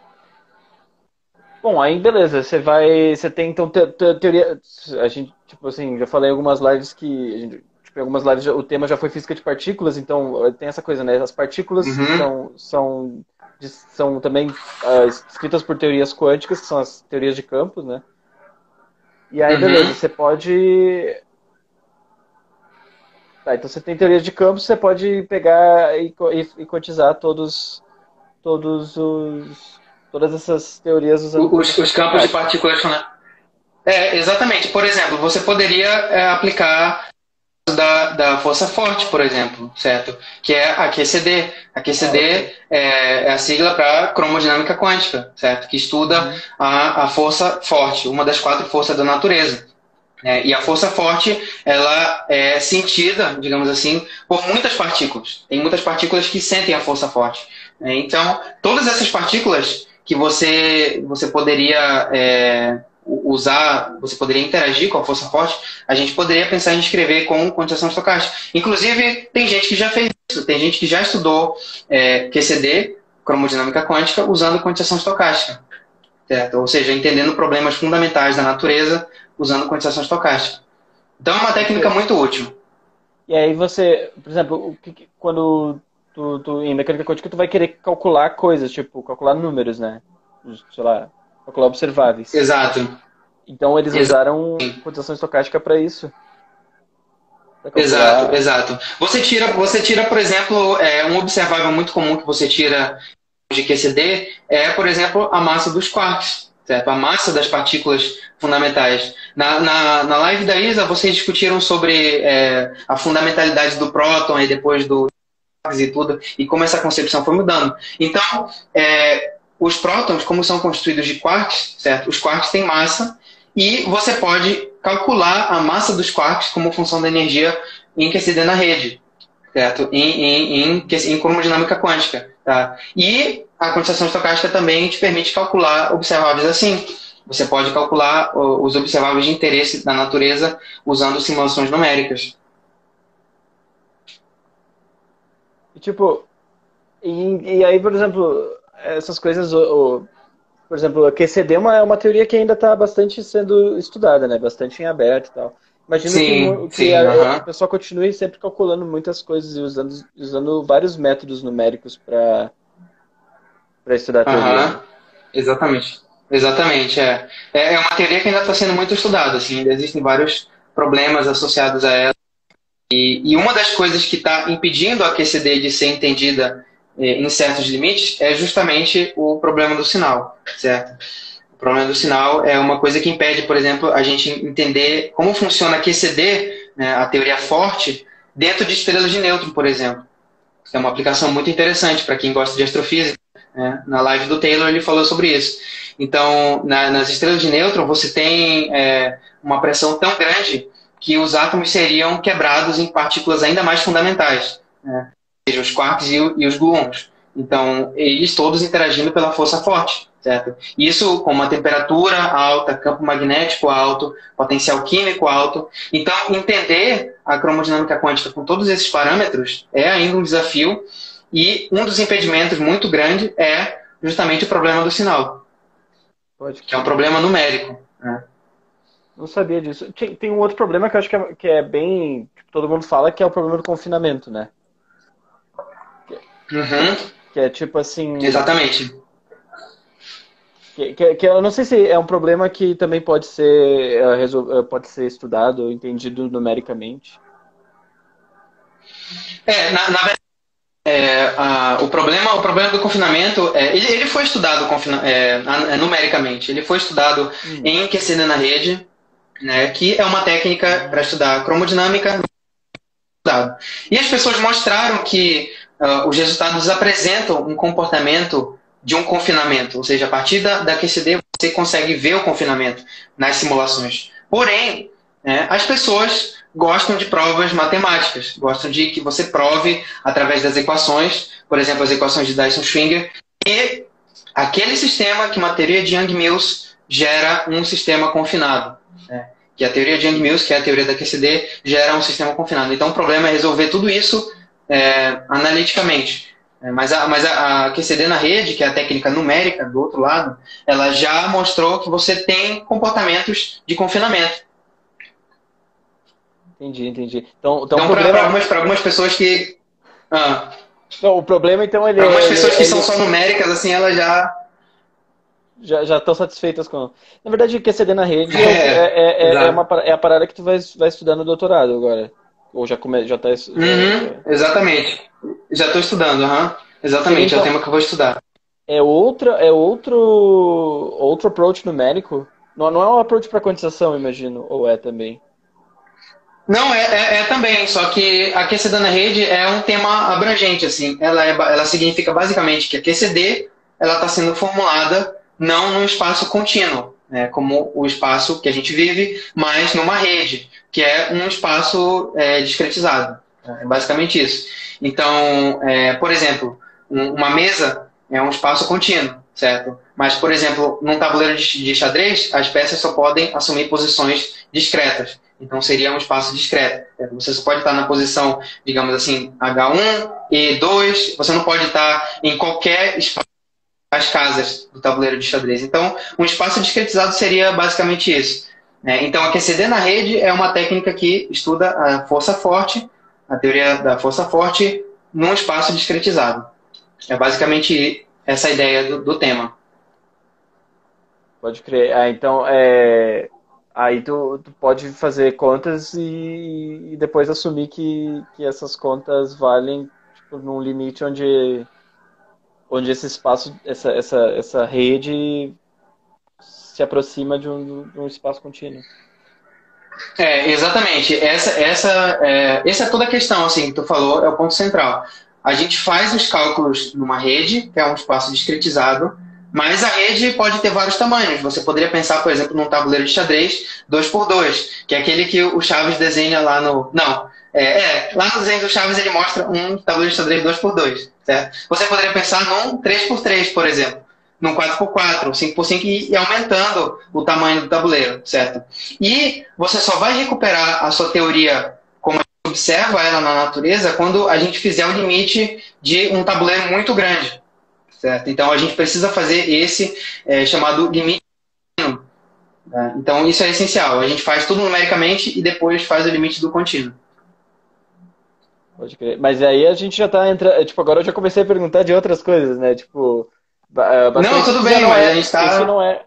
Bom, aí beleza, você vai, você tem então te, te, teoria, a gente, tipo assim, já falei em algumas lives que, gente, tipo, em algumas lives o tema já foi física de partículas, então tem essa coisa, né, as partículas uhum. são, são, são também uh, escritas por teorias quânticas, que são as teorias de campos, né, e aí, uhum. beleza, você pode Tá, então você tem teoria de campos, você pode pegar e, e, e cotizar todos, todos os, todas essas teorias usando. Os, os campos de partículas. Né? É, exatamente. Por exemplo, você poderia é, aplicar da, da força forte, por exemplo, certo? Que é a QCD. A QCD ah, é, é, a sigla para cromodinâmica quântica, certo? Que estuda uhum. a, a força forte, uma das quatro forças da natureza. É, e a força forte, ela é sentida, digamos assim, por muitas partículas. Tem muitas partículas que sentem a força forte. É, então, todas essas partículas que você, você poderia é, usar, você poderia interagir com a força forte, a gente poderia pensar em escrever com quantização estocástica. Inclusive, tem gente que já fez isso, tem gente que já estudou é, QCD, cromodinâmica quântica, usando quantização estocástica. Certo? Ou seja, entendendo problemas fundamentais da natureza usando quantização estocástica. Então é uma técnica muito útil. E aí você, por exemplo, quando tu, tu, em mecânica quântica tu vai querer calcular coisas, tipo, calcular números, né? Sei lá, calcular observáveis. Exato. Então eles usaram quantização estocástica para isso. Pra exato, exato. Você tira, você tira, por exemplo, é, um observável muito comum que você tira de QCD é, por exemplo, a massa dos quarks, certo? A massa das partículas fundamentais. Na, na, na live da ISA, vocês discutiram sobre é, a fundamentalidade do próton e depois do e tudo, e como essa concepção foi mudando. Então, é, os prótons, como são constituídos de quarks, certo? Os quarks têm massa e você pode calcular a massa dos quarks como função da energia enriquecida na rede, certo? Em, em, em, em cromodinâmica quântica, tá? E a quantização estocástica também te permite calcular observáveis assim. Você pode calcular os observáveis de interesse da natureza usando simulações numéricas. Tipo, e, e aí, por exemplo, essas coisas, o, o, por exemplo, a QCD é uma, é uma teoria que ainda está bastante sendo estudada, né? Bastante em aberto e tal. Imagino sim, que, que sim, a, uh -huh. a pessoa continue sempre calculando muitas coisas e usando, usando vários métodos numéricos para estudar a teoria. Uh -huh. Exatamente. Exatamente, é. é. É uma teoria que ainda está sendo muito estudada, assim, ainda existem vários problemas associados a ela. E, e uma das coisas que está impedindo a QCD de ser entendida eh, em certos limites é justamente o problema do sinal, certo? O problema do sinal é uma coisa que impede, por exemplo, a gente entender como funciona a QCD, né, a teoria forte, dentro de estrelas de nêutron, por exemplo. É uma aplicação muito interessante para quem gosta de astrofísica. Né? Na live do Taylor ele falou sobre isso. Então, na, nas estrelas de nêutron, você tem é, uma pressão tão grande que os átomos seriam quebrados em partículas ainda mais fundamentais, né? seja, os quarks e, e os gluons. Então, eles todos interagindo pela força forte, certo? Isso com uma temperatura alta, campo magnético alto, potencial químico alto. Então, entender a cromodinâmica quântica com todos esses parâmetros é ainda um desafio e um dos impedimentos muito grande é justamente o problema do sinal, que é um problema numérico. Né? Não sabia disso. Tem, tem, um outro problema que eu acho que é, que é bem. Tipo, todo mundo fala que é o problema do confinamento, né? Uhum. Que é tipo assim. Exatamente. Que, que, que, eu não sei se é um problema que também pode ser, uh, pode ser estudado, entendido numericamente. É, na, na verdade, é, a, o, problema, o problema do confinamento, é, ele, ele foi estudado confina, é, numericamente, ele foi estudado hum. em QCD na rede, né, que é uma técnica para estudar cromodinâmica. E as pessoas mostraram que uh, os resultados apresentam um comportamento de um confinamento, ou seja, a partir da, da QCD você consegue ver o confinamento nas simulações. Porém, né, as pessoas gostam de provas matemáticas, gostam de que você prove através das equações, por exemplo, as equações de Dyson-Schwinger, e aquele sistema que uma teoria de Young-Mills gera um sistema confinado. Né? Que a teoria de Young-Mills, que é a teoria da QCD, gera um sistema confinado. Então, o problema é resolver tudo isso é, analiticamente. É, mas a, mas a, a QCD na rede, que é a técnica numérica do outro lado, ela já mostrou que você tem comportamentos de confinamento. Entendi, entendi. Então, então, então problema... para algumas, algumas pessoas que. Ah. Não, o problema então ele. Para algumas pessoas ele, que ele... são só numéricas, assim, elas já já, já estão satisfeitas com. Na verdade, QCD na rede é, é, é, é, uma, é a parada que tu vai, vai estudar no doutorado agora. Ou já come, já tá. Uhum, exatamente. Já estou estudando, uhum. exatamente, Sim, então, é o tema que eu vou estudar. É outra, é outro, outro approach numérico. Não, não é um approach para quantização, imagino, ou é também? Não, é, é, é, também, só que a QCD na rede é um tema abrangente, assim. Ela, é, ela significa basicamente que a QCD ela está sendo formulada não num espaço contínuo, né, como o espaço que a gente vive, mas numa rede, que é um espaço é, discretizado. É basicamente isso. Então, é, por exemplo, um, uma mesa é um espaço contínuo, certo? Mas, por exemplo, num tabuleiro de xadrez, as peças só podem assumir posições discretas. Então, seria um espaço discreto. É, você só pode estar na posição, digamos assim, H1, E2. Você não pode estar em qualquer espaço das casas do tabuleiro de xadrez. Então, um espaço discretizado seria basicamente isso. É, então, a QCD na rede é uma técnica que estuda a força forte, a teoria da força forte, num espaço discretizado. É basicamente essa ideia do, do tema. Pode crer. Ah, então, é... aí tu, tu pode fazer contas e, e, depois assumir que, que essas contas valem tipo, num limite onde, onde esse espaço, essa, essa, essa rede se aproxima de um, de um espaço contínuo. É, exatamente. Essa, essa, é, essa é toda a questão, assim, que tu falou, é o ponto central. A gente faz os cálculos numa rede, que é um espaço discretizado, mas a rede pode ter vários tamanhos. Você poderia pensar, por exemplo, num tabuleiro de xadrez 2x2, que é aquele que o Chaves desenha lá no. Não, é, é, lá no desenho do Chaves ele mostra um tabuleiro de xadrez 2x2, certo? Você poderia pensar num 3x3, por exemplo, num 4x4, 5x5 e, e aumentando o tamanho do tabuleiro, certo? E você só vai recuperar a sua teoria como a gente observa ela na natureza quando a gente fizer o limite de um tabuleiro muito grande. Certo? Então a gente precisa fazer esse é, chamado limite. Né? Então isso é essencial. A gente faz tudo numericamente e depois faz o limite do contínuo. Pode crer. Mas aí a gente já tá entrando. Tipo, agora eu já comecei a perguntar de outras coisas, né? Tipo. É, não, tudo bem, não é, a gente tá... Isso não é.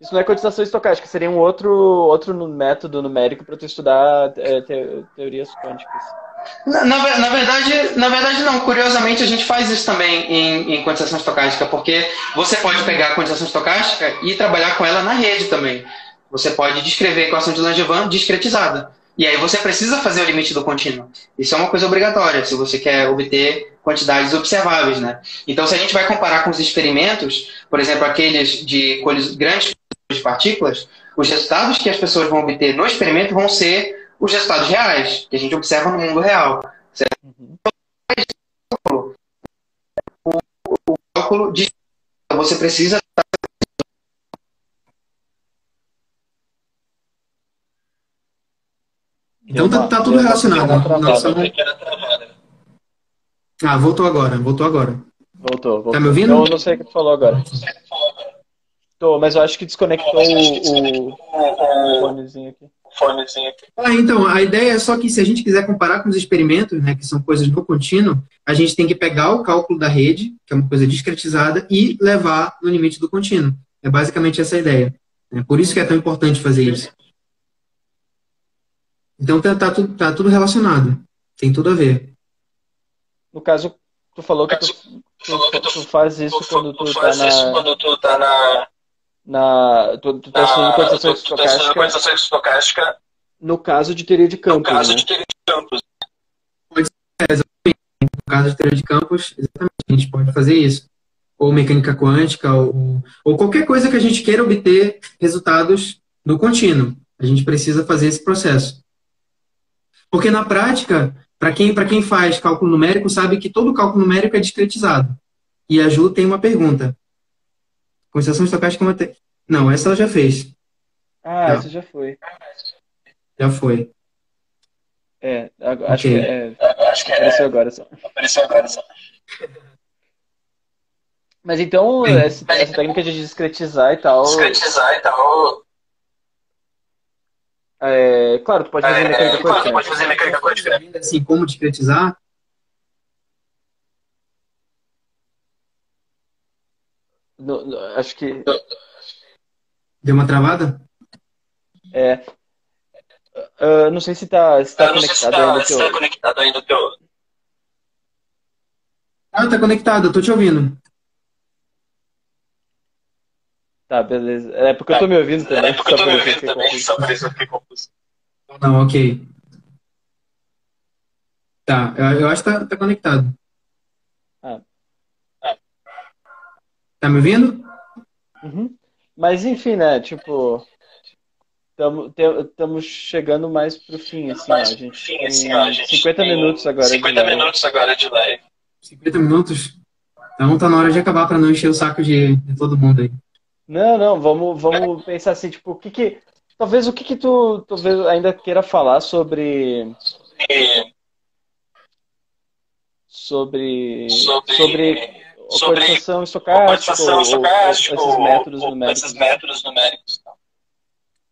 Isso não é cotização estocástica, seria um outro, outro método numérico para tu estudar é, te, teorias quânticas. Na, na, na, verdade, na verdade, não. Curiosamente, a gente faz isso também em, em quantização estocástica, porque você pode pegar a quantização estocástica e trabalhar com ela na rede também. Você pode descrever a equação de Langevin discretizada. E aí você precisa fazer o limite do contínuo. Isso é uma coisa obrigatória, se você quer obter quantidades observáveis, né? Então, se a gente vai comparar com os experimentos, por exemplo, aqueles de grandes de partículas, os resultados que as pessoas vão obter no experimento vão ser os resultados reais, que a gente observa no mundo real. Certo? Uhum. O, o cálculo de você precisa Então tá, tá tudo relacionado. Nossa, não... Ah, voltou agora, voltou agora. Voltou, voltou. Tá me ouvindo? Eu não sei o que tu falou agora. Tô, mas eu acho que desconectou o, o fonezinho aqui fonezinho aqui. Ah, então, a ideia é só que se a gente quiser comparar com os experimentos, né, que são coisas no contínuo, a gente tem que pegar o cálculo da rede, que é uma coisa discretizada, e levar no limite do contínuo. É basicamente essa a ideia. É por isso que é tão importante fazer isso. Então tá, tá, tudo, tá tudo relacionado. Tem tudo a ver. No caso, tu falou que tu, tu, tu faz isso quando tu tá na... Quando tu tá na na, tu, tu tá estudando quantização estocástica, estocástica no caso de teoria de campos, no caso né? de teoria de campos. É, exatamente. No caso de teoria de campos, exatamente, a gente pode fazer isso. Ou mecânica quântica, ou, ou qualquer coisa que a gente queira obter resultados no contínuo. A gente precisa fazer esse processo. Porque na prática, para quem, quem faz cálculo numérico, sabe que todo cálculo numérico é discretizado. E a Ju tem uma pergunta. Constelação estocástica é uma. Te... Não, essa ela já fez. Ah, Não. essa já foi. Já foi. É, acho, okay. que, é, acho que é, apareceu agora só. Apareceu agora só. Mas então, essa, essa, técnica de discretizar e tal. Discretizar e tal. É, claro, tu pode fazer é, mecânica quântica. Claro, tu pode fazer mecânica quântica. Assim, como discretizar, No, no, acho que. Deu uma travada? É. Uh, não sei se está se tá conectado, se tá, ainda, se tá conectado ainda o teu. Ah, tá conectado, eu tô te ouvindo. Tá, beleza. É porque eu tô me ouvindo também. É porque eu tô me ouvindo também, só por isso eu fiquei confuso. Não, ok. Tá, eu, eu acho que tá, tá conectado. Tá me ouvindo? Uhum. Mas enfim, né? Tipo, estamos chegando mais pro fim, assim, ó, a gente fim, assim, ó, a gente 50 tem minutos agora 50 de minutos agora de live. 50 minutos? Então tá na hora de acabar para não encher o saco de, de todo mundo aí. Não, não, vamos, vamos pensar assim, tipo, o que que. Talvez o que que tu talvez ainda queira falar sobre. Sobre. Sobre. sobre ocultação estocástica, estocástica ou, esses métodos ou, numéricos. Esses métodos numéricos.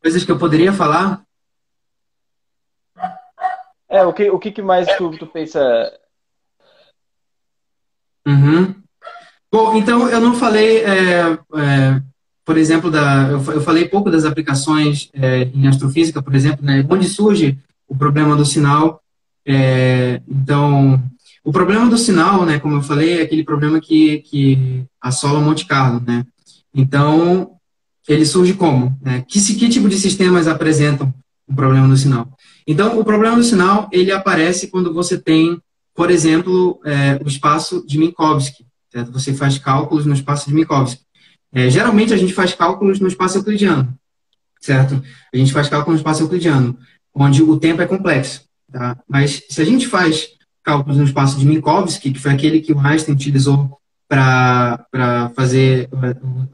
Coisas que eu poderia falar? É, o que, o que mais tu, tu pensa? Uhum. Bom, então eu não falei, é, é, por exemplo, da, eu falei pouco das aplicações é, em astrofísica, por exemplo, né, onde surge o problema do sinal. É, então, o problema do sinal, né, como eu falei, é aquele problema que, que assola Monte Carlo, né? Então, ele surge como? Né? Que, que tipo de sistemas apresentam o problema do sinal? Então, o problema do sinal, ele aparece quando você tem, por exemplo, é, o espaço de Minkowski. Certo? Você faz cálculos no espaço de Minkowski. É, geralmente, a gente faz cálculos no espaço euclidiano, certo? A gente faz cálculos no espaço euclidiano, onde o tempo é complexo. Tá? Mas se a gente faz cálculos no espaço de Minkowski, que foi aquele que o Einstein utilizou para fazer,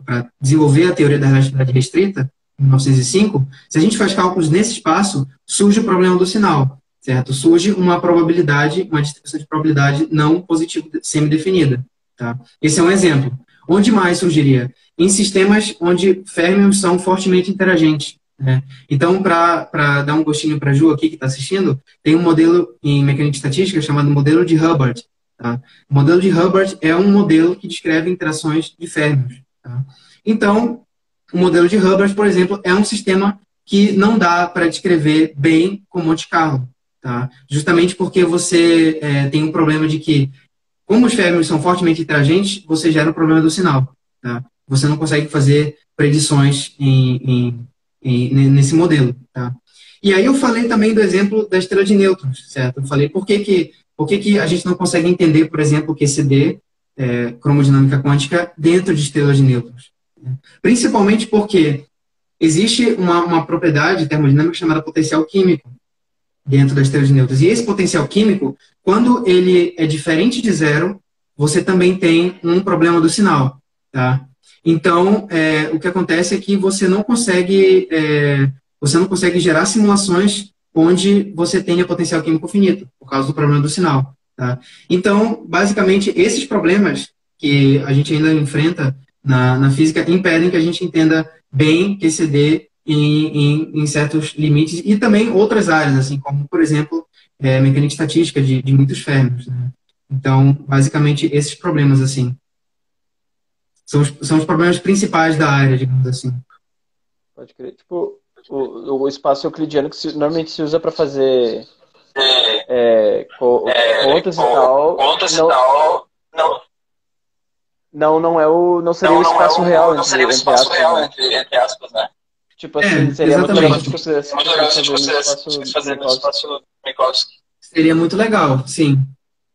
para desenvolver a teoria da relatividade restrita, em 1905, se a gente faz cálculos nesse espaço, surge o problema do sinal, certo? Surge uma probabilidade, uma distribuição de probabilidade não positiva semi-definida, tá? Esse é um exemplo. Onde mais surgiria? Em sistemas onde férmions são fortemente interagentes. Né? Então, para dar um gostinho para a Ju aqui que está assistindo, tem um modelo em mecânica estatística chamado modelo de Hubbard. Tá? O modelo de Hubbard é um modelo que descreve interações de férmions. Tá? Então, o modelo de Hubbard, por exemplo, é um sistema que não dá para descrever bem com Monte Carlo. Tá? Justamente porque você é, tem um problema de que, como os férmions são fortemente interagentes, você gera um problema do sinal. Tá? Você não consegue fazer predições em, em nesse modelo. Tá? E aí eu falei também do exemplo da estrela de nêutrons, certo? Eu falei por que, que, por que, que a gente não consegue entender, por exemplo, o QCD, é, cromodinâmica quântica, dentro de estrelas de nêutrons. Né? Principalmente porque existe uma, uma propriedade termodinâmica chamada potencial químico dentro da estrela de nêutrons. E esse potencial químico, quando ele é diferente de zero, você também tem um problema do sinal. Tá? Então, é, o que acontece é que você não consegue, é, você não consegue gerar simulações onde você tenha potencial químico finito, por causa do problema do sinal. Tá? Então, basicamente, esses problemas que a gente ainda enfrenta na, na física impedem que a gente entenda bem QCD em, em, em certos limites e também outras áreas, assim como, por exemplo, é, mecânica estatística de, de muitos férmions. Né? Então, basicamente, esses problemas, assim. São os, são os problemas principais da área, digamos assim. Pode crer. Tipo, o, o espaço euclidiano que se, normalmente se usa para fazer é, co, é, contas e tal. Contas não, e tal. Não. Não, não é o. Não seria não, o espaço não é o, real. Não seria o espaço aspas, real, né? entre, entre aspas, né? Tipo assim, é, seria muito legal se você fazer no espaço Minkowski. Seria muito legal, sim.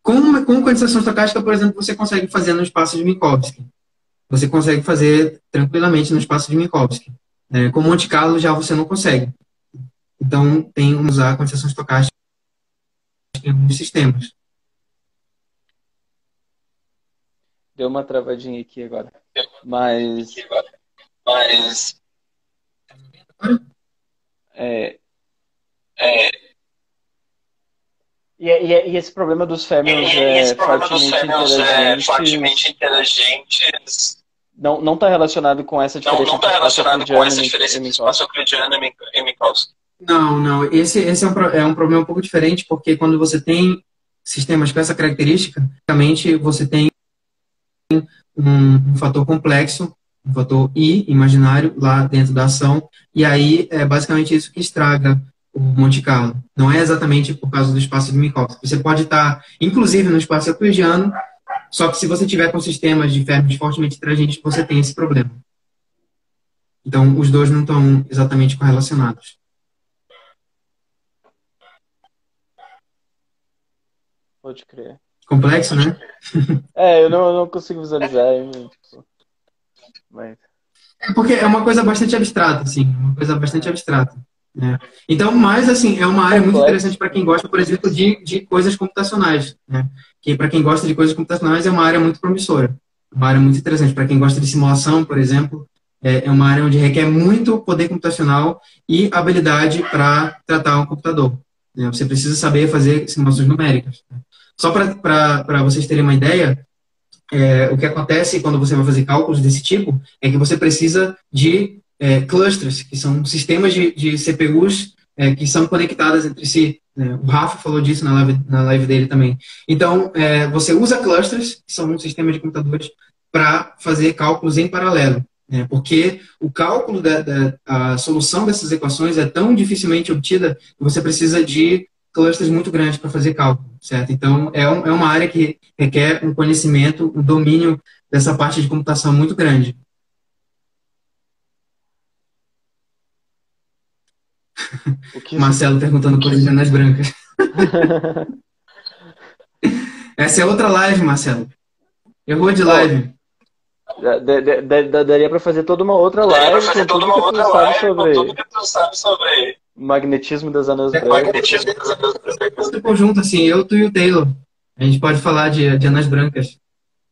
Com, com condensação estocástica, por exemplo, você consegue fazer no espaço de Minkowski você consegue fazer tranquilamente no espaço de Minkowski. É, com Monte Carlo já você não consegue. Então, tem que usar a condensação estocástica em alguns sistemas. Deu uma travadinha aqui agora. Mas. Mas. É. É. E, e, e, esse problema dos férmions é, fortemente, é fortemente interagentes não não está relacionado com essa diferença não, não tá relacionado com essa diferença entre espaço euclidiano e Minkowski. Não, não. Esse, esse é, um, é um problema um pouco diferente, porque quando você tem sistemas com essa característica, basicamente você tem um, um, fator complexo, um fator I imaginário lá dentro da ação, e aí é basicamente isso que estraga o Monte Carlo. Não é exatamente por causa do espaço de Minkowski. Você pode estar, inclusive, no espaço euclidiano, só que se você tiver com sistemas de férmions fortemente interagentes, você tem esse problema. Então, os dois não estão exatamente correlacionados. Pode crer. Complexo, né? É, eu não, eu não consigo visualizar. Tipo, mas... É porque é uma coisa bastante abstrata, assim, uma coisa bastante abstrata. Né? Então, mas assim, é uma área muito interessante para quem gosta, por exemplo, de, de coisas computacionais. Né? Que para quem gosta de coisas computacionais é uma área muito promissora. Uma área muito interessante. Para quem gosta de simulação, por exemplo, é, é uma área onde requer muito poder computacional e habilidade para tratar um computador. Né? Você precisa saber fazer simulações numéricas. Só para vocês terem uma ideia, é, o que acontece quando você vai fazer cálculos desse tipo é que você precisa de é, clusters, que são sistemas de, de CPUs é, que são conectadas entre si. Né? O Rafa falou disso na live, na live dele também. Então, é, você usa clusters, que são um sistema de computadores, para fazer cálculos em paralelo. Né? Porque o cálculo da, da a solução dessas equações é tão dificilmente obtida que você precisa de clusters muito grandes para fazer cálculo, certo? Então, é, um, é uma área que requer um conhecimento, um domínio dessa parte de computação muito grande. Marcelo perguntando por nas brancas. Essa é outra live, Marcelo. Errou de live. Daria para fazer toda uma outra live com tudo que tu sabe sobre, sobre magnetismo das anões brancas. Magnetismo das brancas. conjunto, assim, eu, tu e o Taylor. A gente pode falar de, de brancas.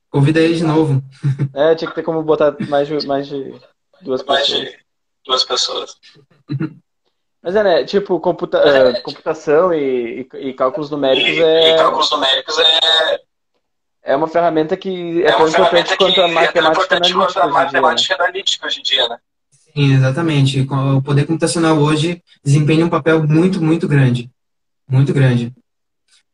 Convida ele de novo. É, tinha que ter como botar mais de, mais de duas mais pessoas. De duas pessoas. Mas é, né? Tipo, computa é, computação e, e, e, cálculos numéricos e, é. E cálculos numéricos é. É uma ferramenta que é, é tão importante quanto a matemática, analítica, a matemática né? analítica hoje em dia, né? Sim, exatamente. O poder computacional hoje desempenha um papel muito, muito grande. Muito grande.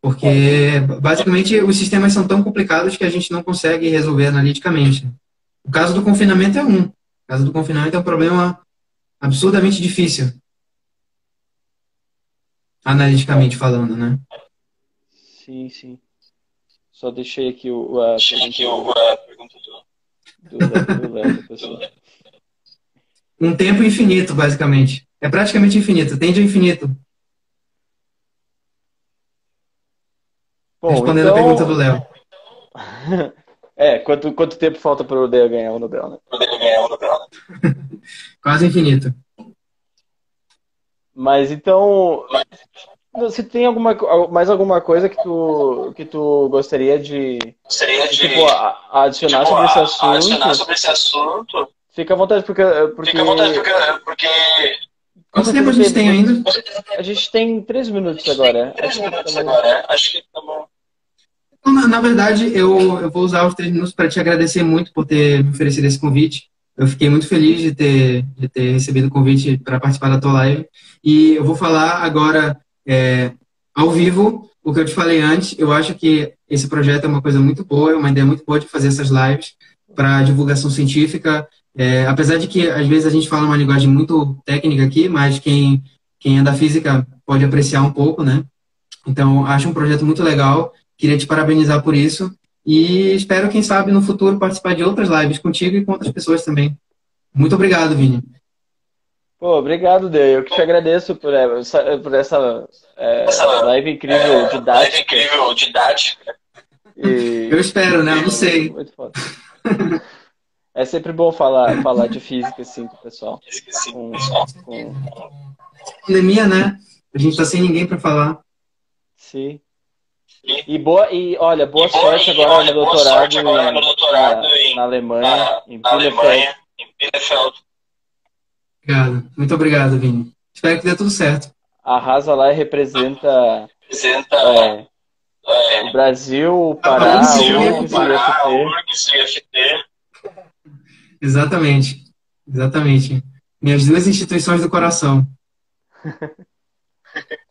Porque, basicamente, os sistemas são tão complicados que a gente não consegue resolver analiticamente. O caso do confinamento é um. O caso do confinamento é um problema absurdamente difícil. Analiticamente falando, né? Sim, sim. Só deixei aqui o, a, deixei aqui o, a pergunta do, do, do pessoal. Um tempo infinito, basicamente. É praticamente infinito, tende ao infinito. Bom, Respondendo então... a pergunta do Léo. é, quanto, quanto tempo falta para o Léo ganhar o Nobel, né? Para o ganhar o Nobel, né? Quase infinito. Mas então, você tem alguma, mais alguma coisa que tu, que tu gostaria de, gostaria de tipo, adicionar, tipo, sobre esse assunto? adicionar sobre esse assunto? Fica à vontade, porque... porque... Fica à vontade, porque... porque... Quanto tempo a gente tem ainda? A gente tem três minutos agora. Três minutos tá agora, acho que tá bom. Na, na verdade, eu, eu vou usar os três minutos para te agradecer muito por ter me oferecido esse convite. Eu fiquei muito feliz de ter, de ter recebido o convite para participar da tua live. E eu vou falar agora é, ao vivo o que eu te falei antes. Eu acho que esse projeto é uma coisa muito boa, é uma ideia muito boa de fazer essas lives para divulgação científica. É, apesar de que às vezes a gente fala uma linguagem muito técnica aqui, mas quem, quem é da física pode apreciar um pouco, né? Então, acho um projeto muito legal. Queria te parabenizar por isso. E espero, quem sabe, no futuro participar de outras lives contigo e com outras pessoas também. Muito obrigado, Vini. Pô, obrigado, Dê. Eu que te agradeço por, é, por essa, é, essa live incrível é, didática. Live incrível didática. E... Eu espero, né? Eu não sei. Muito foda. É sempre bom falar, falar de física, assim, com o pessoal. Com, com... Pandemia, né? A gente tá sem ninguém para falar. Sim. E, boa, e olha, boa, e sorte, agora, olha, no doutorado, agora no doutorado em, na, na Alemanha, na, em Bielefeld. Em Bielefeld. Obrigado. Muito obrigado, Vini. Espero que dê tudo certo. Arrasa lá e representa, representa é, é, o Brasil, o Pará, o URGS e o IFT. Exatamente. Exatamente. Minhas duas instituições do coração.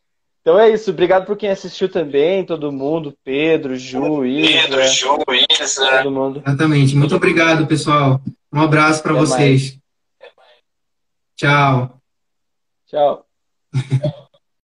Então é isso. Obrigado por quem assistiu também, todo mundo, Pedro, Ju, Isa. Pedro, Ju, Isa. Todo mundo. Exatamente. Muito obrigado, pessoal. Um abraço para vocês. Mais. Tchau. Tchau.